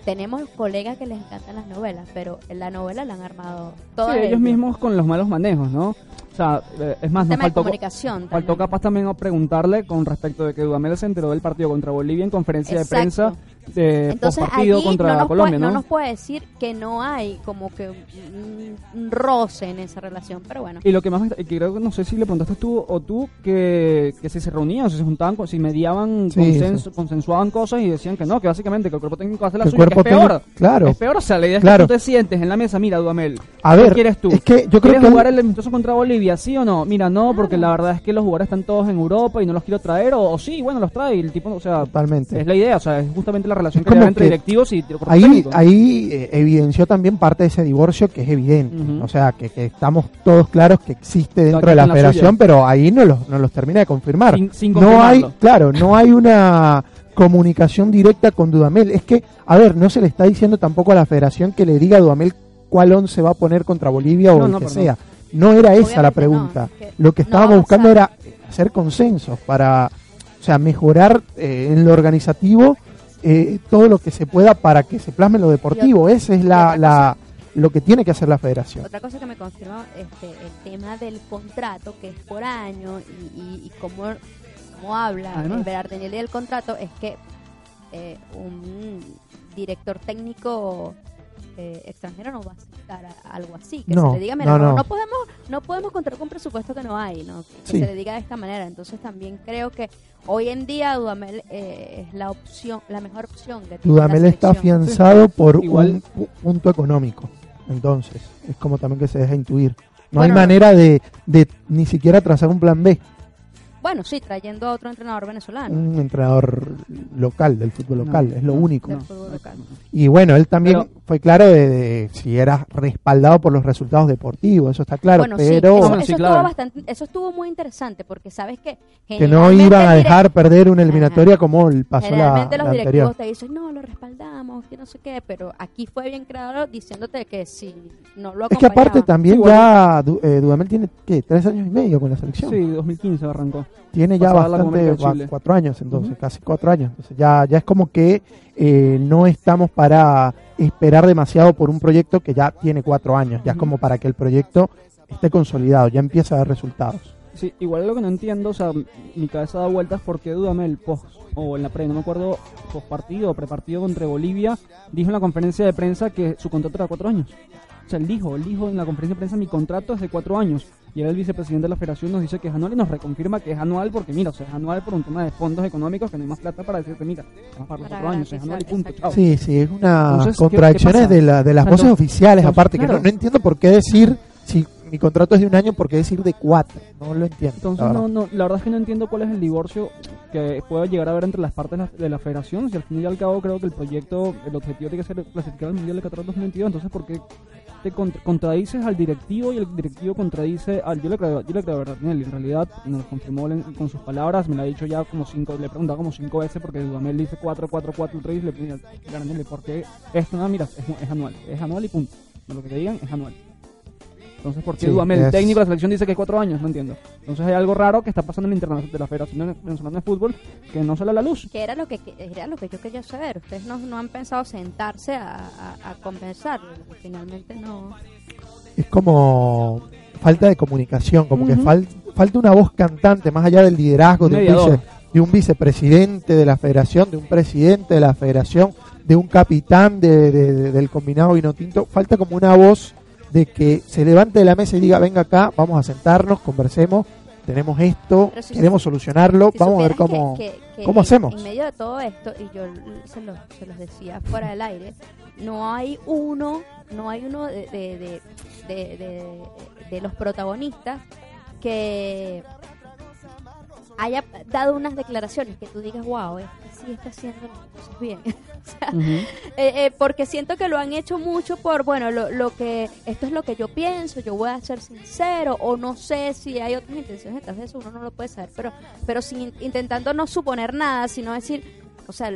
tenemos colegas que les encantan las novelas, pero en la novela la han armado todos sí, ellos mismos con los malos manejos, ¿no? O sea, eh, es más, nos faltó, comunicación. faltó también. capaz también a preguntarle con respecto de que Dudamel se enteró del partido contra Bolivia en conferencia Exacto. de prensa de Entonces partido allí contra no, nos Colombia, puede, ¿no? no nos puede decir que no hay como que un, un roce en esa relación, pero bueno. Y lo que más me, que creo que no sé si le preguntaste tú o tú que, que si se reunían, o si se juntaban, con- si mediaban, Sí, consenso- consensuaban cosas y decían que no, que básicamente que el cuerpo técnico hace la Que el suya, que es peor. claro. Es peor, o sea, la idea Claro. es que tú te sientes en la mesa, mira, Dudamel, A ¿qué ver, quieres tú? es que yo creo ¿Quieres que jugar el amistoso contra Bolivia, sí o no? Mira, no, porque la verdad es que los jugadores están todos en Europa y no los quiero traer, o, o sí, bueno, los trae, y el tipo, o sea, Totalmente. es la idea, o sea, es justamente la relación que entre que directivos y Ahí, ahí eh, evidenció también parte de ese divorcio que es evidente. O sea, que, que estamos todos claros que existe dentro de la federación, suya. pero ahí no los, no los termina de confirmar. Sin- sin no hay, claro, no hay una comunicación directa con Dudamel. Es que, a ver, no se le está diciendo tampoco a la federación que le diga a Dudamel cuál once va a poner contra Bolivia o No, el no, que sea. No era esa la pregunta. no, es que Lo que estábamos buscando era hacer consensos para, o sea, mejorar eh, en lo organizativo eh, todo lo que se pueda para que se plasme lo deportivo. Ese es la, otra la, lo que tiene que hacer la federación. Otra cosa que me confirma este, el tema del contrato, que es por año, y, y, y cómo, cómo habla Berardelli del contrato, es que eh, un director técnico eh, extranjero no va a aceptar a- algo así. Que No, se le diga, mira, no, no, no. no podemos, no podemos contar con presupuesto que no hay, ¿no? Que Sí. se le diga de esta manera. Entonces también creo que hoy en día Dudamel eh, es la opción, la mejor opción la Dudamel está afianzado por Igual- un pu- punto económico. Entonces, es como también que se deja intuir. No Bueno, hay manera de, de ni siquiera trazar un plan B. Bueno, sí, trayendo a otro entrenador venezolano. Un entrenador local, del fútbol No, local, es lo no, único. del no. fútbol local. Y bueno, él también Pero- fue claro de, de si era respaldado por los resultados deportivos, eso está claro, bueno, sí, pero eso, Bueno, eso sí, estuvo claro. bastante, eso estuvo muy interesante porque sabes que que no iban a dejar perder una eliminatoria como el pasó la, Generalmente los la directivos anterior. te dicen, no, lo respaldamos, que no sé qué, pero aquí fue bien claro diciéndote que si no lo Es que aparte también Sí, bueno. ya eh, Dudamel tiene ¿qué? tres años y medio con la selección. Sí, 2015 arrancó. Tiene ya bastante, cuatro años entonces, casi cuatro años. Entonces ya, ya es como que eh, no estamos para esperar demasiado por un proyecto que ya tiene cuatro años. Ya es como para que el proyecto esté consolidado, ya empieza a dar resultados. Sí, igual lo que no entiendo, o sea, mi cabeza da vueltas porque Dudamel post o en la pre, no me acuerdo, post partido o prepartido contra Bolivia, dijo en la conferencia de prensa que su contrato era cuatro años. O sea, él dijo, él dijo en la conferencia de prensa mi contrato es de cuatro años. Y ahora el vicepresidente de la federación nos dice que es anual y nos reconfirma que es anual porque mira, o sea, es anual por un tema de fondos económicos que no hay más plata para decirte, mira, vamos para los cuatro años, es anual y punto, chao. Sí, sí, es una Entonces, de, la, de las Entonces- voces oficiales, entonces, aparte, que no, no entiendo por qué decir, si mi contrato es de un año, por qué decir de cuatro. No lo entiendo. Entonces, la no, verdad. no, la verdad es que no entiendo cuál es el divorcio que pueda llegar a haber entre las partes de la, de la federación. Si al fin y al cabo creo que el proyecto, el objetivo tiene que ser clasificar al Mundial de Qatar 2022, entonces ¿por qué te contra- contradices al directivo y el directivo contradice al... Yo le creo, yo le creo a Bertinelli, en realidad nos confirmó con sus palabras, me lo ha dicho ya como cinco, le he preguntado como cinco veces porque Dudamel dice 4, 4, 4, 3 y le pide Bertinelli, ¿por qué esto? No, mira, es, es anual, es anual y punto. Lo que te digan es anual. Entonces, ¿por qué Sí, Dudamel, el es- técnico de la selección, dice que es cuatro años? No entiendo. Entonces hay algo raro que está pasando en la internacional de la Federación Venezolana de Fútbol que no sale a la luz. que era lo que que- era lo que yo quería saber. Ustedes no, no han pensado sentarse a, a, a compensarlo. Finalmente no. es como falta de comunicación, como que Ujú. fal- falta una voz cantante más allá del liderazgo de un, vice- de un vicepresidente de la federación, de un presidente de la federación, de un capitán de- de- de- del combinado vino tinto. Falta como una voz de que se levante de la mesa y diga, venga acá, vamos a sentarnos, conversemos, tenemos esto, si- queremos solucionarlo, Si vamos a ver cómo... que- que- que cómo en- hacemos. En medio de todo esto, y yo se los, se los decía fuera del aire, no hay uno, no hay uno de, de- de- de los protagonistas que haya dado unas declaraciones que tú digas, wow, este sí está haciendo las cosas bien. O sea, eh, eh, porque siento que lo han hecho mucho por, bueno, lo, lo que, esto es lo que yo pienso, yo voy a ser sincero, o no sé si hay otras intenciones detrás de eso, uno no lo puede saber, pero, pero sin, intentando no suponer nada, sino decir, o sea,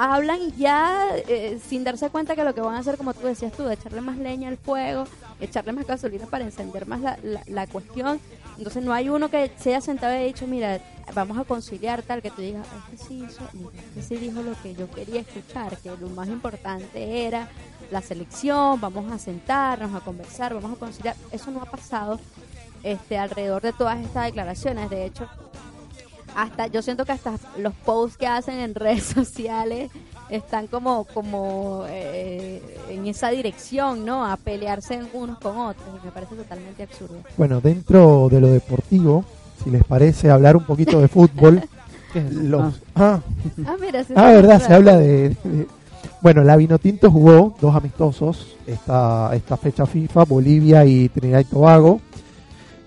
hablan ya eh, sin darse cuenta que lo que van a hacer, como tú decías tú, de echarle más leña al fuego, echarle más gasolina para encender más la, la, cuestión. Entonces no hay uno que se haya sentado y haya dicho, mira, vamos a conciliar tal, que tú digas, este sí hizo, este sí dijo lo que yo quería escuchar, que lo más importante era la selección, vamos a sentarnos, a conversar, vamos a conciliar. Eso no ha pasado este alrededor de todas estas declaraciones. De hecho, hasta yo siento que hasta los posts que hacen en redes sociales están como, como eh, en esa dirección, ¿no? A pelearse unos con otros. Y me parece totalmente absurdo. Bueno, dentro de lo deportivo, si les parece hablar un poquito de fútbol, los... Ah, Ah, mira, se ah, verdad, se habla de... de- Bueno, la Vinotinto jugó dos amistosos esta, esta fecha FIFA, Bolivia y Trinidad y Tobago.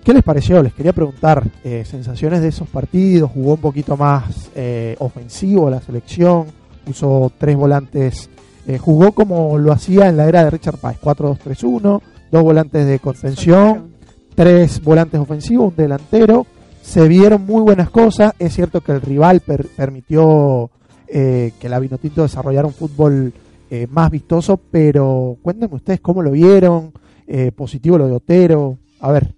¿Qué les pareció? Les quería preguntar, eh, sensaciones de esos partidos, jugó un poquito más eh, ofensivo la selección, usó tres volantes, eh, jugó como lo hacía en la era de Richard Páez, 4-2-3-1, dos volantes de contención, tres volantes ofensivos, un delantero. Se vieron muy buenas cosas. Es cierto que el rival per- permitió eh, que la Vinotinto desarrollara un fútbol eh, más vistoso, pero cuéntenme ustedes cómo lo vieron. Positivo lo de Otero. A ver,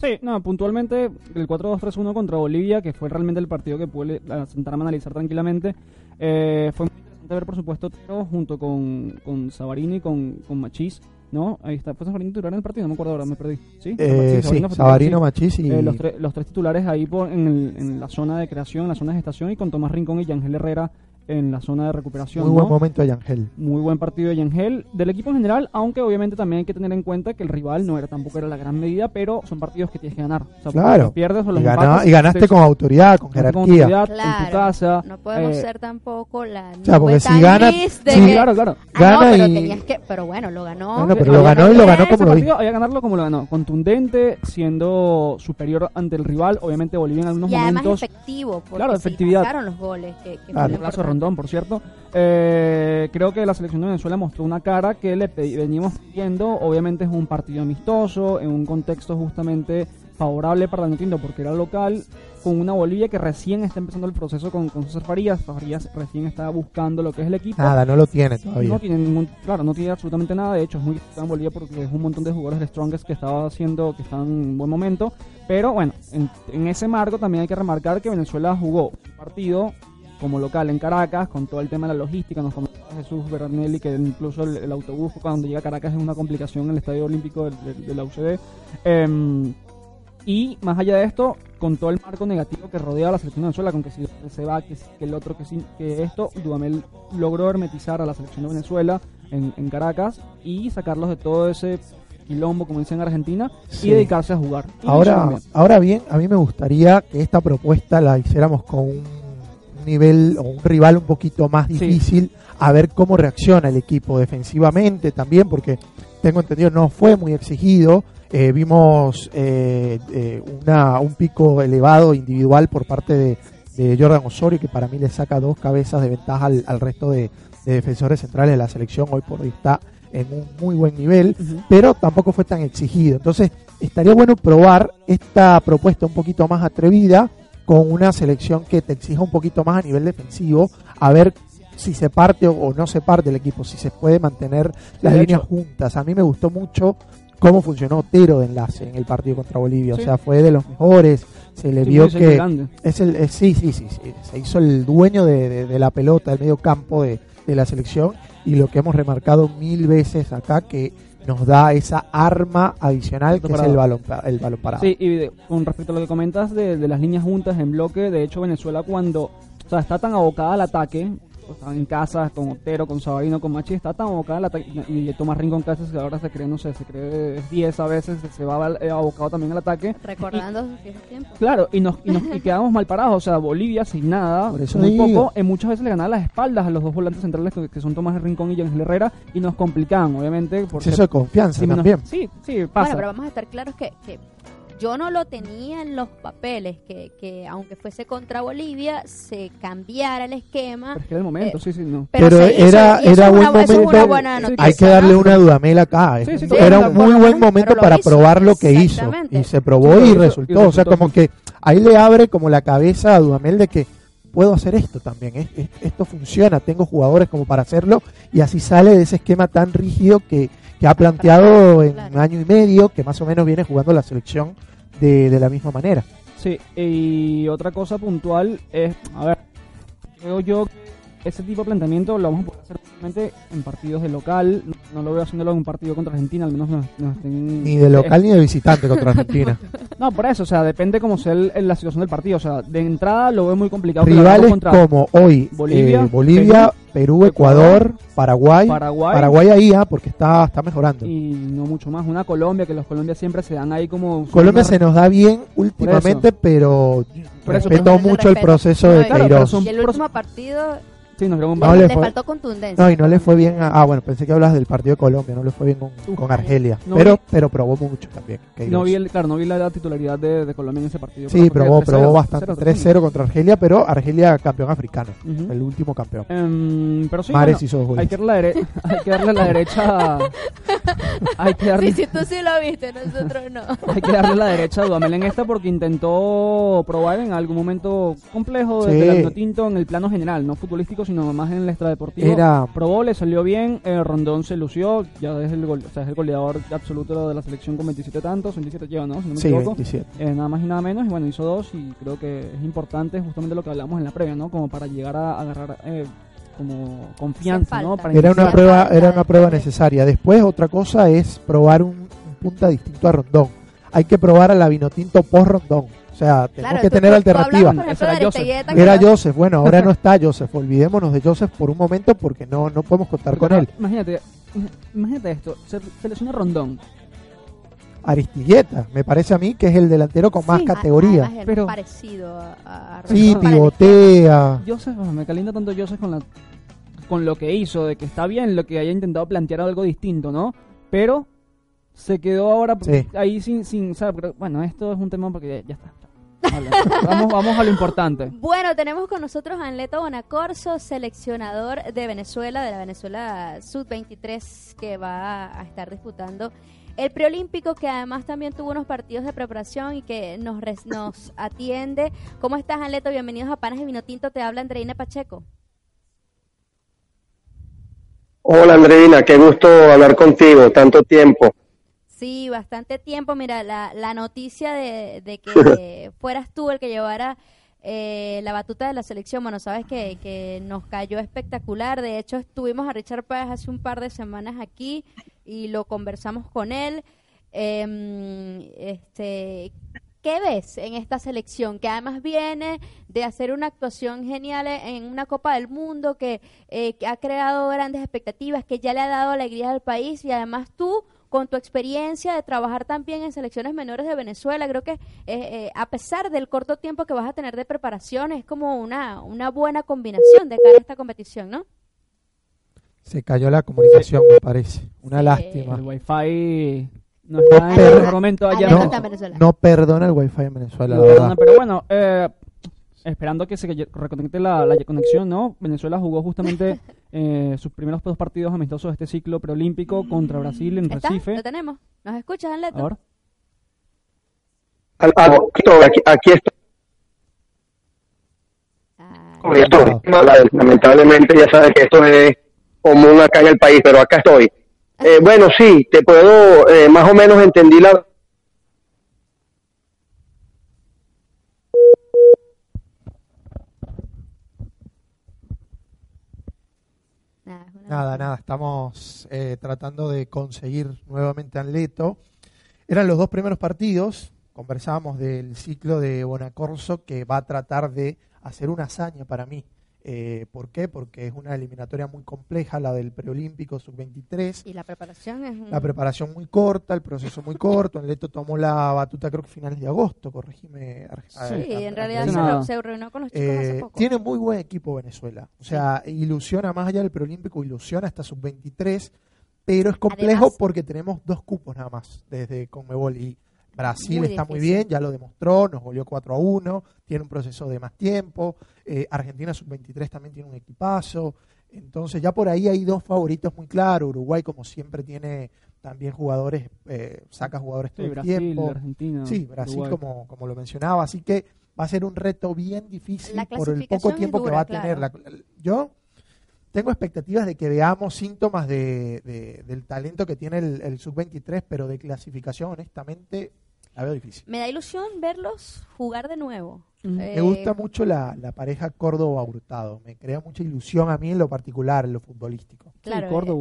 Sí, no, puntualmente el 4-2-3-1 contra Bolivia, que fue realmente el partido que pude sentarme a analizar tranquilamente. Eh, fue muy interesante ver, por supuesto, Tero junto con, con Sabarini y con, con Machís, ¿no? Ahí está. ¿Fue Sabarini titular en el partido? No me acuerdo ahora, me perdí. ¿Sí? eh, sí, Sabarino. Machís y Eh, los, tre- los tres titulares ahí por, en, el- en la zona de creación, en la zona de gestación y con Tomás Rincón y Yangel Herrera en la zona de recuperación. muy ¿no? buen momento de Yangel. Muy buen partido de Yangel, del equipo en general, aunque obviamente también hay que tener en cuenta que el rival no era tampoco era la gran medida, pero son partidos que tienes que ganar. O sea, Claro. los pierdes o los Y, y ganaste te- con autoridad, con ganaste con jerarquía. autoridad, en tu Claro, casa. no podemos eh, ser tampoco la sea, porque si tan gana- gris de si- que- Claro, claro. Ah, no, pero y- tenías que, pero bueno, lo ganó. Bueno, pero lo ganó y lo ganó como lo vi. había que ganarlo como lo ganó, contundente, siendo superior ante el rival, obviamente Bolivia en algunos Y además momentos efectivo, porque Claro, sí, efectividad. los goles. Que, que Claro. Un. Rondón, por cierto. Eh, creo que la selección de Venezuela mostró una cara que le veníamos pidiendo. Obviamente es un partido amistoso, en un contexto justamente favorable para Notinto porque era local, con una Bolivia que recién está empezando el proceso con, con César Farías. Farías recién está buscando lo que es el equipo. Nada, no lo tiene todavía. No tiene ningún, claro, no tiene absolutamente nada. De hecho, es muy en Bolivia porque es un montón de jugadores de Strongest que estaba haciendo, que están en buen momento. Pero bueno, en, en ese marco también hay que remarcar que Venezuela jugó un partido como local en Caracas, con todo el tema de la logística. Nos comentaba Jesús Bernelli que incluso el, el autobús cuando llega a Caracas es una complicación en el Estadio Olímpico del- del- de, la UCD. Em, y más allá de esto, con todo el marco negativo que rodea a la selección de Venezuela, con que si se va, que, que el otro, que, sí- que esto, Dudamel logró hermetizar a la selección de Venezuela en, en Caracas y sacarlos de todo ese quilombo, como dicen en Argentina, Sí. y dedicarse a jugar. Y Ahora, ahora bien, a mí me gustaría que esta propuesta la hiciéramos con un nivel o un rival un poquito más Sí. difícil, a ver cómo reacciona el equipo defensivamente también, porque tengo entendido no fue muy exigido. Eh, vimos eh, eh, una, un pico elevado individual por parte de, de Jordan Osorio, que para mí le saca dos cabezas de ventaja al, al resto de, de defensores centrales de la selección. Hoy por hoy está en un muy buen nivel pero tampoco fue tan exigido. Entonces, estaría bueno probar esta propuesta un poquito más atrevida con una selección que te exija un poquito más a nivel defensivo, a ver si se parte o, no se parte el equipo, si se puede mantener las líneas hecho. juntas. A mí me gustó mucho cómo funcionó Otero de enlace en el partido contra Bolivia, Sí. o sea, fue de los mejores, se le Sí, vio que es el, eh, sí, sí, sí, sí, se hizo el dueño de, de- de la pelota, del medio campo de, de la selección y lo que hemos remarcado mil veces acá que nos da esa arma adicional que es el balón, el balón parado. Sí, y de- con respecto a lo que comentas de, de las líneas juntas en bloque, de hecho Venezuela cuando o sea, está tan abocada al ataque, o sea, en casa con Otero, con Sabarino, con Machi, está tan abocada al ataque, y y Tomás Rincón casi que ahora se cree, no sé, se cree 10 a veces, se va eh, abocado también al ataque. Recordando sus viejos tiempos. Claro, y nos, y nos y quedamos mal parados, o sea, Bolivia sin nada, Por eso muy poco, en muchas veces le ganaba las espaldas a los dos volantes centrales que, que son Tomás Rincón y Ángel Herrera, y nos complicaban, obviamente, porque... Exceso de confianza también. sí, sí, pasa. Bueno, pero vamos a estar claros que, que yo no lo tenía en los papeles, que, que aunque fuese contra Bolivia, se cambiara el esquema. Pero es que era el momento, Eh, sí, sí, no. Pero se era- eso era una, es una momento. buena Sí, noticia, Hay que darle ¿no? una dudamel acá. Sí, sí, Era un muy buen momento para hizo. probar lo que hizo. Y se probó Sí, y resultó. resultó. O sea, como que ahí le abre como la cabeza a Dudamel de que puedo hacer esto también. es- es- esto funciona. Tengo jugadores como para hacerlo. Y así sale de ese esquema tan rígido que, que ha planteado en un año y medio, que más o menos viene jugando la selección de, de la misma manera. Sí, y otra cosa puntual es, a ver, creo yo que ese tipo de planteamiento lo vamos a poder hacer solamente en partidos de local, no no lo veo haciéndolo en un partido contra Argentina, al menos no, no estén- Ni de local ni de visitante contra Argentina. No, por eso, o sea, depende cómo sea el- la situación del partido. O sea, de entrada lo veo muy complicado. Rivales contra como hoy Bolivia, eh, Bolivia Perú, Ecuador, Paraguay. Paraguay, Paraguay ahí, ah, porque está, está mejorando. y no mucho más. Una Colombia, que los Colombia siempre se dan ahí como... Colombia se nos da bien últimamente, pero Por eso, respeto mucho el proceso No, de claro, Queiroz. Y el último partido Sí, nos dieron un No le, le fue- faltó contundencia. No, y no le fue bien. A, ah, bueno, pensé que hablabas del partido de Colombia, no le fue bien con, Uf. con Argelia. No pero, vi- pero probó mucho también. No vi, el, claro, no vi la, la titularidad de, de Colombia en ese partido. Sí, probó, probó 3-0, bastante. 3-0. 3-0 contra Argelia, pero Argelia campeón africano. Ujú. El último campeón. Em, pero sí, Mares bueno, hizo dos goles. hay, que darle la dere- hay que darle la derecha... hay, que darle, Sí, sí, tú sí lo viste, nosotros no. hay que darle la derecha a Dudamel en esta porque intentó probar en algún momento complejo Sí. desde el Agnotinto en el plano general, no futbolístico, sino más en el extradeportivo. Era Probó, le salió bien, eh, Rondón se lució, ya es el, gol, o sea, es el goleador absoluto de la selección con 27 tantos, 27 lleva, ¿no? Si no me sí, equivoco. 27. Eh, nada más y nada menos, y bueno, hizo dos y creo que es importante justamente lo que hablamos en la previa, ¿no? Como para llegar a agarrar eh, como confianza, ¿no? Para Era una prueba, era una prueba necesaria. Después otra cosa es probar un, un punta distinto a Rondón. Hay que probar a la Vinotinto post Rondón. O sea, tenemos Claro, que tú- tener alternativas. era Joseph. Era Joseph, bueno, ahora no está Joseph. Olvidémonos de Joseph por un momento porque no, no podemos contar con él. Imagínate, imagínate esto, se, se lesiona Rondón, Aristigueta, me parece a mí que es el delantero con más categoría. Además, es Pero- parecido a, a Sí, Rondón. pivotea. Joseph, me calienta tanto Joseph con la con lo que hizo, de que está bien lo que haya intentado plantear algo distinto, ¿no? Pero se quedó ahora Sí. ahí sin, sin, ¿sabes? Pero, bueno, esto es un tema porque ya está. Vale, vamos, vamos a lo importante. Bueno, tenemos con nosotros a Anleto Bonacorso, seleccionador de Venezuela, de la Venezuela Sub-23, que va a estar disputando el preolímpico, que además también tuvo unos partidos de preparación y que nos, res- nos atiende. ¿Cómo estás, Anleto? Bienvenidos a Panas y Vinotinto. Te habla Andreina Pacheco. Hola Andreina, qué gusto hablar contigo, tanto tiempo. Sí, bastante tiempo. Mira, la, la noticia de, de que fueras tú el que llevara eh, la batuta de la selección, bueno, sabes que, que nos cayó espectacular. De hecho, estuvimos a Richard Páez hace un par de semanas aquí y lo conversamos con él. Em, este, ¿Qué ves en esta selección? Que además viene de hacer una actuación genial en una Copa del Mundo, que, eh, que ha creado grandes expectativas, que ya le ha dado alegría al país y además tú con tu experiencia de trabajar también en selecciones menores de Venezuela, creo que eh, eh, a pesar del corto tiempo que vas a tener de preparación, es como una, una buena combinación de cara a esta competición, ¿no? Se cayó la comunicación, me parece. Una Sí. lástima. El wifi no está en el momento allá. Alejo No, está en Venezuela. no perdona el wifi en Venezuela, No, la perdona, pero bueno, eh, esperando que se reconecte la, la conexión, ¿no? Venezuela jugó justamente eh, sus primeros dos partidos amistosos de este ciclo preolímpico contra Brasil en ¿Está? Recife. ¿Lo tenemos? ¿Nos escuchas, Anleto? Ahora. Aquí, aquí estoy, Ah, estoy. lamentablemente ya sabes que esto es común acá en el país, pero acá estoy. Eh, bueno, sí, te puedo, eh, más o menos entendí la... nada, nada, estamos eh, tratando de conseguir nuevamente a Anleto. Eran los dos primeros partidos, conversábamos del ciclo de Bonacorso que va a tratar de hacer una hazaña para mí. Eh, ¿Por qué? Porque es una eliminatoria muy compleja, la del preolímpico sub-23. Y la preparación es un... La preparación muy corta, el proceso muy corto. Anleto tomó la batuta creo que finales de agosto, corregime. Sí, a- en a- realidad Andreina. se, reunió con los chicos hace Eh, poco. tiene muy buen equipo Venezuela. O sea, ilusiona más allá del preolímpico, ilusiona hasta sub-23, pero es complejo Además- porque tenemos dos cupos nada más desde Conmebol y Brasil Muy está muy bien, ya lo demostró, nos goleó 4 a 1, tiene un proceso de más tiempo, eh, Argentina sub-23 también tiene un equipazo, entonces ya por ahí hay dos favoritos muy claros, Uruguay como siempre tiene también jugadores, eh, saca jugadores todo Sí, el Brasil, tiempo, Argentina. Sí, Brasil Uruguay. como, como lo mencionaba, así que va a ser un reto bien difícil La por el poco tiempo que va a tener. claro. La- yo tengo expectativas de que veamos síntomas de, de- del talento que tiene el, el sub-23, pero de clasificación, honestamente, La veo difícil. Me da ilusión verlos jugar de nuevo. Ujú. Eh, Me gusta mucho la, la pareja Córdoba-Hurtado. Me crea mucha ilusión a mí en lo particular, en lo futbolístico. Claro, Sí, Córdoba,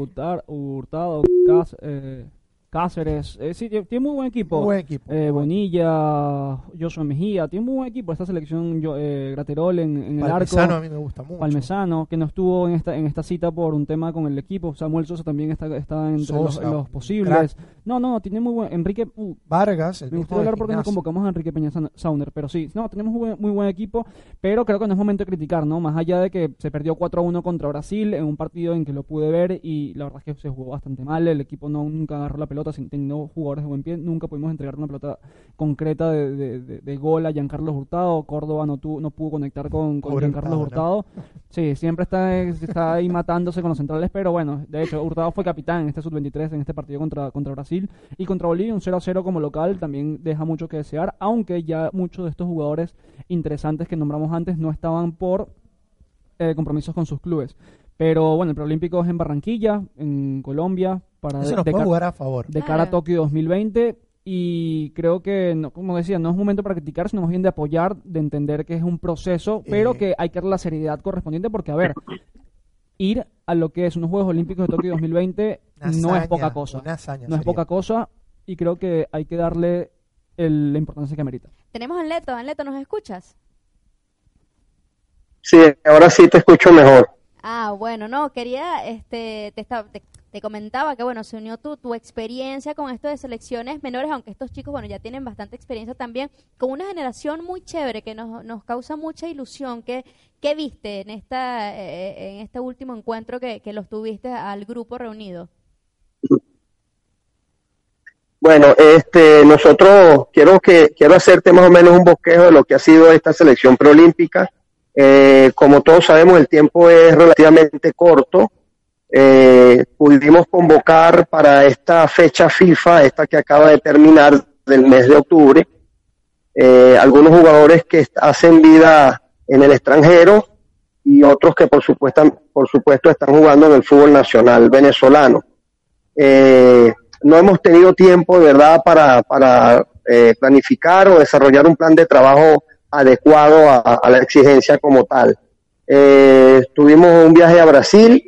eh, Cá- eh, Cáceres. eh, sí, tiene muy buen equipo. Muy buen equipo. Eh, Bonilla, Joshua Mejía, tiene muy buen equipo esta selección, yo, eh, Graterol en, en el Palmesano a arco, mí me gusta mucho. Palmesano, que no estuvo en esta en esta cita por un tema con el equipo, Samuel Sosa también está, está entre los, Sosa, los posibles. No, no, tiene muy buen, Enrique, uh, Vargas, el me gustaría hablar porque no Gimnasia. convocamos a Enrique Peña Sa- Sauner, pero sí, no, tenemos un buen- muy buen equipo, pero creo que no es momento de criticar, ¿no? Más allá de que se perdió 4 a 1 contra Brasil en un partido en que lo pude ver y la verdad es que se jugó bastante mal, el equipo no nunca agarró la pelota, sin teniendo jugadores de buen pie, nunca pudimos entregar una pelota concreta de, de, de- de gol a Giancarlo Hurtado, Córdoba no, tuvo, no pudo conectar con, con Giancarlo Hurtado, sí, siempre está, está ahí matándose con los centrales, pero bueno, de hecho Hurtado fue capitán en este sub-23 en este partido contra, contra Brasil. Y contra Bolivia un 0 a 0 como local también deja mucho que desear, aunque ya muchos de estos jugadores interesantes que nombramos antes no estaban por eh, compromisos con sus clubes. Pero bueno, el preolímpico es en Barranquilla, en Colombia, para Eso de, nos de puede cara- jugar a favor. de cara a. Tokio 2020 y creo que, no, como decía, no es un momento para criticar, sino más bien de apoyar, de entender que es un proceso, pero Eh. que hay que darle la seriedad correspondiente porque, a ver, ir a lo que es unos Juegos Olímpicos de Tokio 2020 Una no es hazaña, poca cosa. una hazaña No es poca cosa y creo que hay que darle el- la importancia que merita. Tenemos a Anleto. Anleto, ¿nos escuchas? Sí, ahora sí te escucho mejor. Ah, bueno, no, quería, este, te, esta- te, comentaba que, bueno, se unió tu, tu experiencia con esto de selecciones menores, aunque estos chicos, bueno, ya tienen bastante experiencia también, con una generación muy chévere que nos, nos causa mucha ilusión. ¿Qué, viste en, esta, eh, en este último encuentro que, que los tuviste al grupo reunido? Bueno, este, nosotros quiero que quiero hacerte más o menos un bosquejo de lo que ha sido esta selección preolímpica. Eh, como todos sabemos, el tiempo es relativamente corto. Eh, pudimos convocar para esta fecha FIFA, esta que acaba de terminar del mes de octubre, eh, algunos jugadores que hacen vida en el extranjero y otros que por supuesto, están jugando en el fútbol nacional venezolano. Eh, no hemos tenido tiempo, de verdad, para, para eh, planificar o desarrollar un plan de trabajo adecuado a, la exigencia como tal. Eh, tuvimos un viaje a Brasil,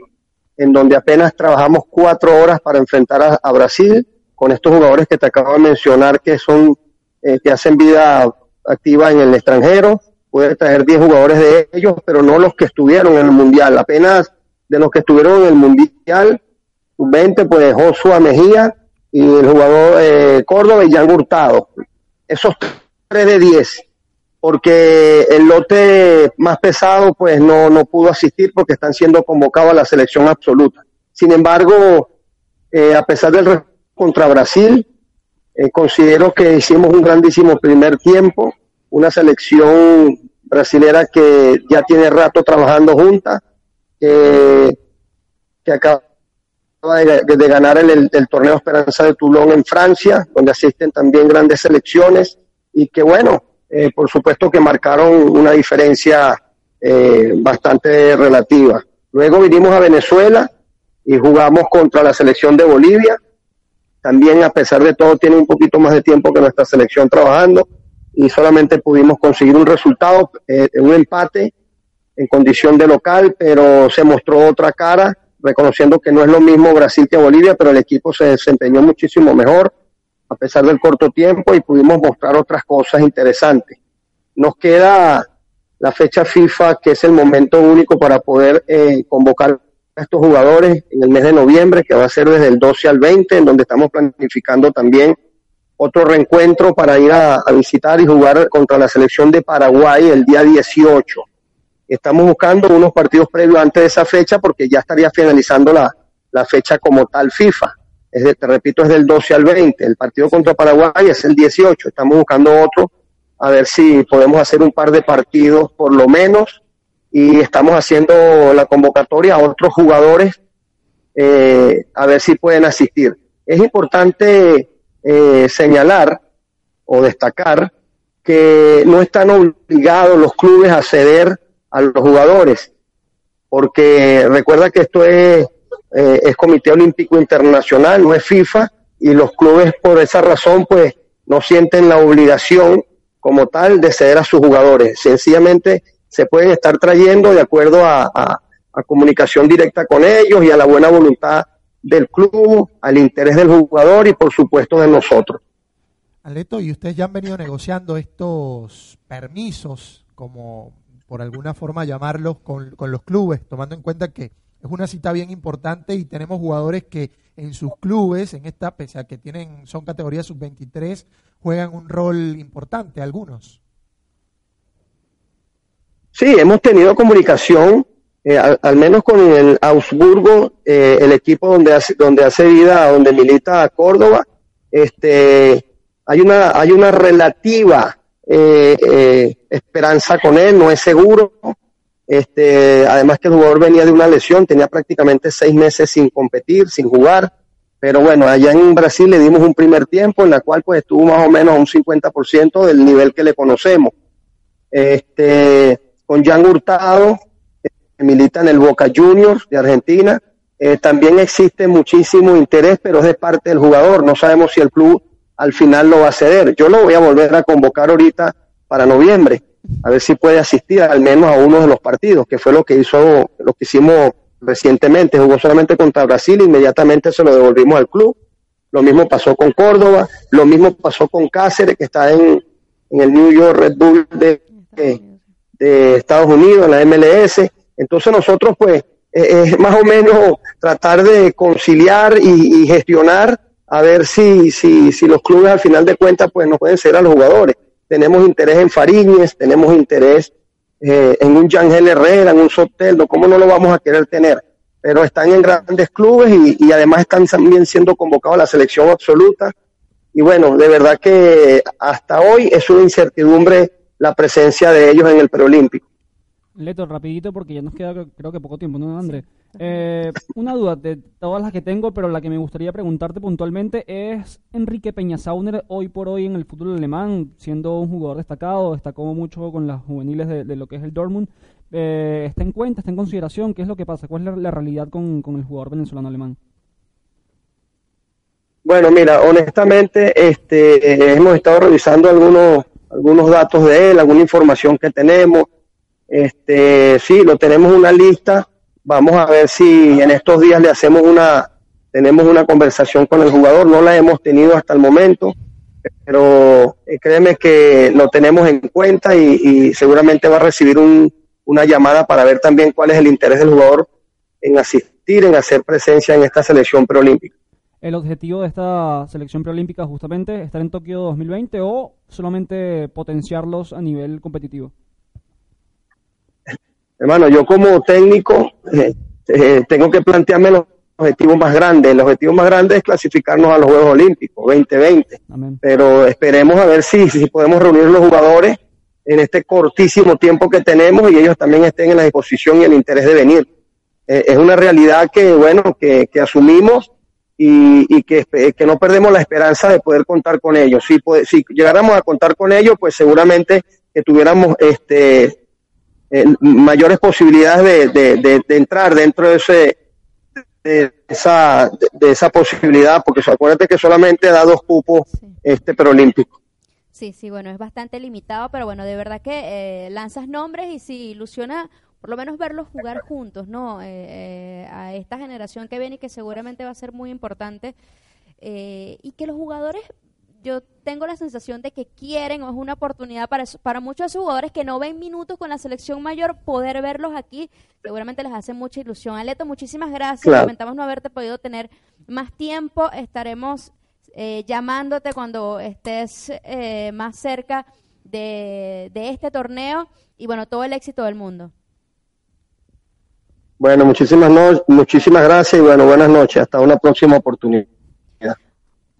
en donde apenas trabajamos cuatro horas para enfrentar a, Brasil, con estos jugadores que te acabo de mencionar que son, eh, que hacen vida activa en el extranjero. Pude traer 10 jugadores de ellos, pero no los que estuvieron en el Mundial. Apenas de los que estuvieron en el Mundial, 20, pues Joshua Mejía y el jugador eh, Córdoba y Jan Hurtado. Esos tres de 10, porque el lote más pesado pues no, no pudo asistir porque están siendo convocados a la selección absoluta. Sin embargo, eh, a pesar del contra Brasil, eh, considero que hicimos un grandísimo primer tiempo, una selección brasilera que ya tiene rato trabajando junta, que, que acaba de, ganar el torneo Esperanza de Toulon en Francia, donde asisten también grandes selecciones y que bueno, eh, por supuesto que marcaron una diferencia eh, bastante relativa. Luego vinimos a Venezuela y jugamos contra la selección de Bolivia. También a pesar de todo tiene un poquito más de tiempo que nuestra selección trabajando y solamente pudimos conseguir un resultado, eh, un empate en condición de local, pero se mostró otra cara, reconociendo que no es lo mismo Brasil que Bolivia, pero el equipo se desempeñó muchísimo mejor a pesar del corto tiempo y pudimos mostrar otras cosas interesantes. Nos queda la fecha FIFA, que es el momento único para poder eh, convocar a estos jugadores en el mes de noviembre, que va a ser desde el 12 al 20, en donde estamos planificando también otro reencuentro para ir a, a visitar y jugar contra la selección de Paraguay el día 18. Estamos buscando unos partidos previos antes de esa fecha porque ya estaría finalizando la, la fecha como tal FIFA. Es de, te repito, es del 12 al 20. El partido contra Paraguay es el 18. Estamos buscando otro a ver si podemos hacer un par de partidos por lo menos y estamos haciendo la convocatoria a otros jugadores eh, a ver si pueden asistir. Es importante eh, señalar o destacar que no están obligados los clubes a ceder a los jugadores, porque recuerda que esto es, eh, es Comité Olímpico Internacional, no es FIFA, y los clubes por esa razón pues no sienten la obligación como tal de ceder a sus jugadores. Sencillamente se pueden estar trayendo de acuerdo a, comunicación directa con ellos y a la buena voluntad del club, al interés del jugador y por supuesto de nosotros. Aleto, y ustedes ya han venido negociando estos permisos, como por alguna forma llamarlos, con, con los clubes, tomando en cuenta que es una cita bien importante y tenemos jugadores que en sus clubes, en esta, pese a que tienen, son categorías sub-23, juegan un rol importante, algunos. Sí, hemos tenido comunicación, eh, al, menos con el Augsburgo, eh, el equipo donde hace, donde hace vida, donde milita Córdoba. Este, hay una, hay una relativa eh, eh, esperanza con él, no es seguro. Este, además que el jugador venía de una lesión, tenía prácticamente seis meses sin competir, sin jugar. Pero bueno, allá en Brasil le dimos un primer tiempo en la cual pues estuvo más o menos a un 50% del nivel que le conocemos. Este, con Jan Hurtado, que milita en el Boca Juniors de Argentina. Eh, también existe muchísimo interés, pero es de parte del jugador. No sabemos si el club al final lo va a ceder. Yo lo voy a volver a convocar ahorita para noviembre, a ver si puede asistir al menos a uno de los partidos, que fue lo que hizo, lo que hicimos recientemente. Jugó solamente contra Brasil, inmediatamente se lo devolvimos al club. Lo mismo pasó con Córdoba, lo mismo pasó con Cáceres, que está en, en el New York Red Bull de, de Estados Unidos, en la MLS. Entonces nosotros pues eh, es más o menos tratar de conciliar y, y gestionar a ver si, si, si los clubes al final de cuentas pues nos pueden ser a los jugadores. Tenemos interés en Fariñez, tenemos interés eh, en un Yangel Herrera, en un Soteldo, ¿cómo no lo vamos a querer tener? Pero están en grandes clubes y, y además están también siendo convocados a la selección absoluta. Y bueno, de verdad que hasta hoy es una incertidumbre la presencia de ellos en el preolímpico. Leto, rapidito porque ya nos queda creo- que poco tiempo, ¿no, André? Eh, una duda de todas las que tengo, pero la que me gustaría preguntarte puntualmente es Enrique Peñasauner hoy por hoy en el fútbol alemán, siendo un jugador destacado, destacó mucho con las juveniles de, de lo que es el Dortmund. Eh, ¿Está en cuenta, está en consideración? ¿Qué es lo que pasa? ¿Cuál es la, la realidad con, con el jugador venezolano alemán? Bueno, mira, honestamente, este, eh, hemos estado revisando algunos, algunos datos de él, alguna información que tenemos. Este, sí, lo tenemos en una lista. Vamos a ver si en estos días le hacemos una, tenemos una conversación con el jugador. No la hemos tenido hasta el momento, pero eh, créeme que lo tenemos en cuenta y, y seguramente va a recibir un, una llamada para ver también cuál es el interés del jugador en asistir, en hacer presencia en esta selección preolímpica. ¿El objetivo de esta selección preolímpica justamente estar en Tokio 2020 o solamente potenciarlos a nivel competitivo? Hermano, yo como técnico eh, eh, tengo que plantearme los objetivos más grandes. El objetivo más grande es clasificarnos a los Juegos Olímpicos 2020. Amén. Pero esperemos a ver si, si podemos reunir los jugadores en este cortísimo tiempo que tenemos y ellos también estén en la disposición y el interés de venir. Eh, es una realidad que, bueno, que, que asumimos y, y que, que no perdemos la esperanza de poder contar con ellos. Si, si llegáramos a contar con ellos, pues seguramente que tuviéramos este, eh, mayores posibilidades de, de, de- de entrar dentro de ese de esa de, esa posibilidad porque acuérdate que solamente da dos cupos Sí. este preolímpico Sí, sí, bueno, es bastante limitado, pero bueno, de verdad que eh, lanzas nombres y sí, ilusiona por lo menos verlos jugar juntos, ¿no? Eh, eh, a esta generación que viene y que seguramente va a ser muy importante. eh, y que los jugadores, yo tengo la sensación de que quieren, o es una oportunidad para, para muchos jugadores que no ven minutos con la selección mayor, poder verlos aquí, seguramente les hace mucha ilusión. Aleto, muchísimas gracias. Claro. Lamentamos no haberte podido tener más tiempo. Estaremos eh, llamándote cuando estés eh, más cerca de, de este torneo y bueno, todo el éxito del mundo. bueno muchísimas no, muchísimas gracias y bueno buenas noches hasta una próxima oportunidad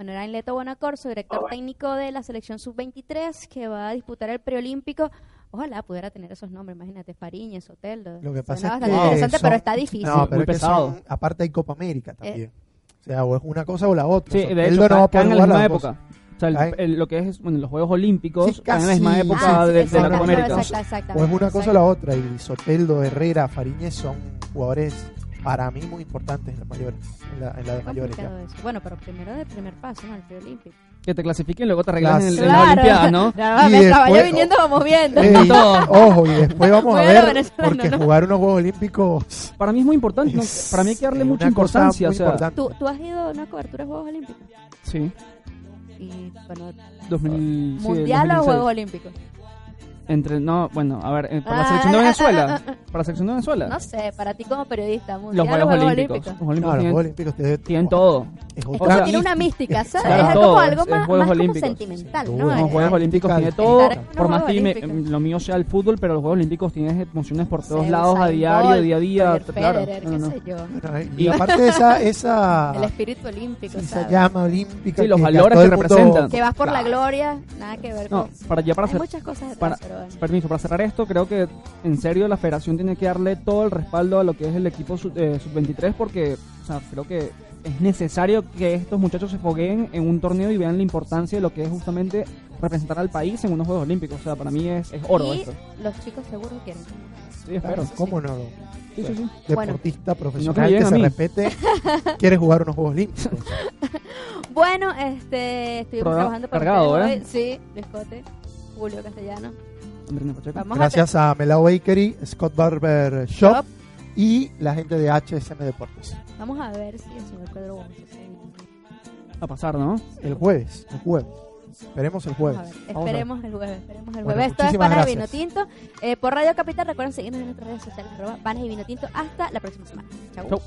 Bueno, era Leto Bonacorso, director técnico de la selección sub-23 que va a disputar el preolímpico. Ojalá pudiera tener esos nombres, imagínate, Fariñez, Soteldo. Lo que pasa es bastante que interesante, son- pero está difícil. No, pero Muy es que pesado. son- aparte hay Copa América también. O sea, o es una cosa o la otra. Sí, de Soteldo hecho, no va a ca- caen poder en la misma época. O sea, el- lo que es bueno, los Juegos Olímpicos Sí, en la misma época Ah, de, de la Copa América. exacto, O es una cosa o la otra. Y Soteldo, Herrera, Fariñez son jugadores para mí muy importantes en las mayores, en la, en la de mayores. ya. Bueno, pero primero de primer paso, ¿no? El preolímpico. Que te clasifiquen y luego te arreglas en, el- en Claro. las Olimpiadas, ¿no? Ya, Y vaya después- viniendo, vamos viendo. Ey, ojo, y después vamos a Bueno, ver, venezolano, porque ¿no? jugar unos Juegos Olímpicos Para mí es muy importante, ¿no? para mí hay que darle mucha importancia, o sea, importante. ¿Tú, tú has ido a una cobertura de Juegos Olímpicos. sí, Y, bueno, 2000, sí, ¿mundial o 2016. Juegos Olímpicos? Entre, no, bueno, a ver, eh, para la Ah, selección de Venezuela, ah, ah, para la selección de Venezuela, No sé, para ti como periodista, los ¿mundial o Juegos Juegos Olímpicos, Olímpicos? los Olímpicos los tienen, Juegos Olímpicos te- tienen todo. es O sea, tiene una mística. ¿sabes? Claro, es todo, como algo más, es Juegos más como Olímpicos. sentimental, Los ¿no? Los Es- Juegos Olímpicos tiene en todo, por más que me- lo mío sea el fútbol, pero los Juegos Olímpicos tienes emociones por todos lados, a diario, día a día. Claro, y aparte de esa, esa, El espíritu olímpico, esa llama olímpica Sí, los valores que representan. Que vas por la gloria, nada que ver No, con... para ya para muchas cosas para-. Permiso, para cerrar esto, creo que en serio la federación tiene que darle todo el respaldo a lo que es el equipo sub- eh, sub-23 porque, o sea, creo que es necesario que estos muchachos se fogueen en un torneo y vean la importancia de lo que es justamente representar al país en unos Juegos Olímpicos. O sea, para mí es, es oro y esto. los chicos seguro quieren. Sí, espero. Claro, ¿Cómo no? Sí, sí, sí. Deportista No profesional que me que, se respete, quiere jugar unos Juegos Olímpicos. Bueno, este, estuvimos Programa trabajando por cargado, ¿eh? Sí, Luis Cote, Julio Castellano. Pacheco. Gracias a Melao Bakery, Scott Barber Shop Shop. y la gente de HSM Deportes. a, vamos a ver si el señor Pedro Gómez. A pasar, ¿no? El jueves, el jueves. Esperemos el jueves. Vamos a ver, a esperemos el jueves, esperemos el Bueno, jueves. Esto es Panas de Vino. Tinto. Eh, por Radio Capital, recuerden seguirnos en nuestras redes sociales, arroba Panas y Vino Tinto. Hasta la próxima semana. Chau. Chau.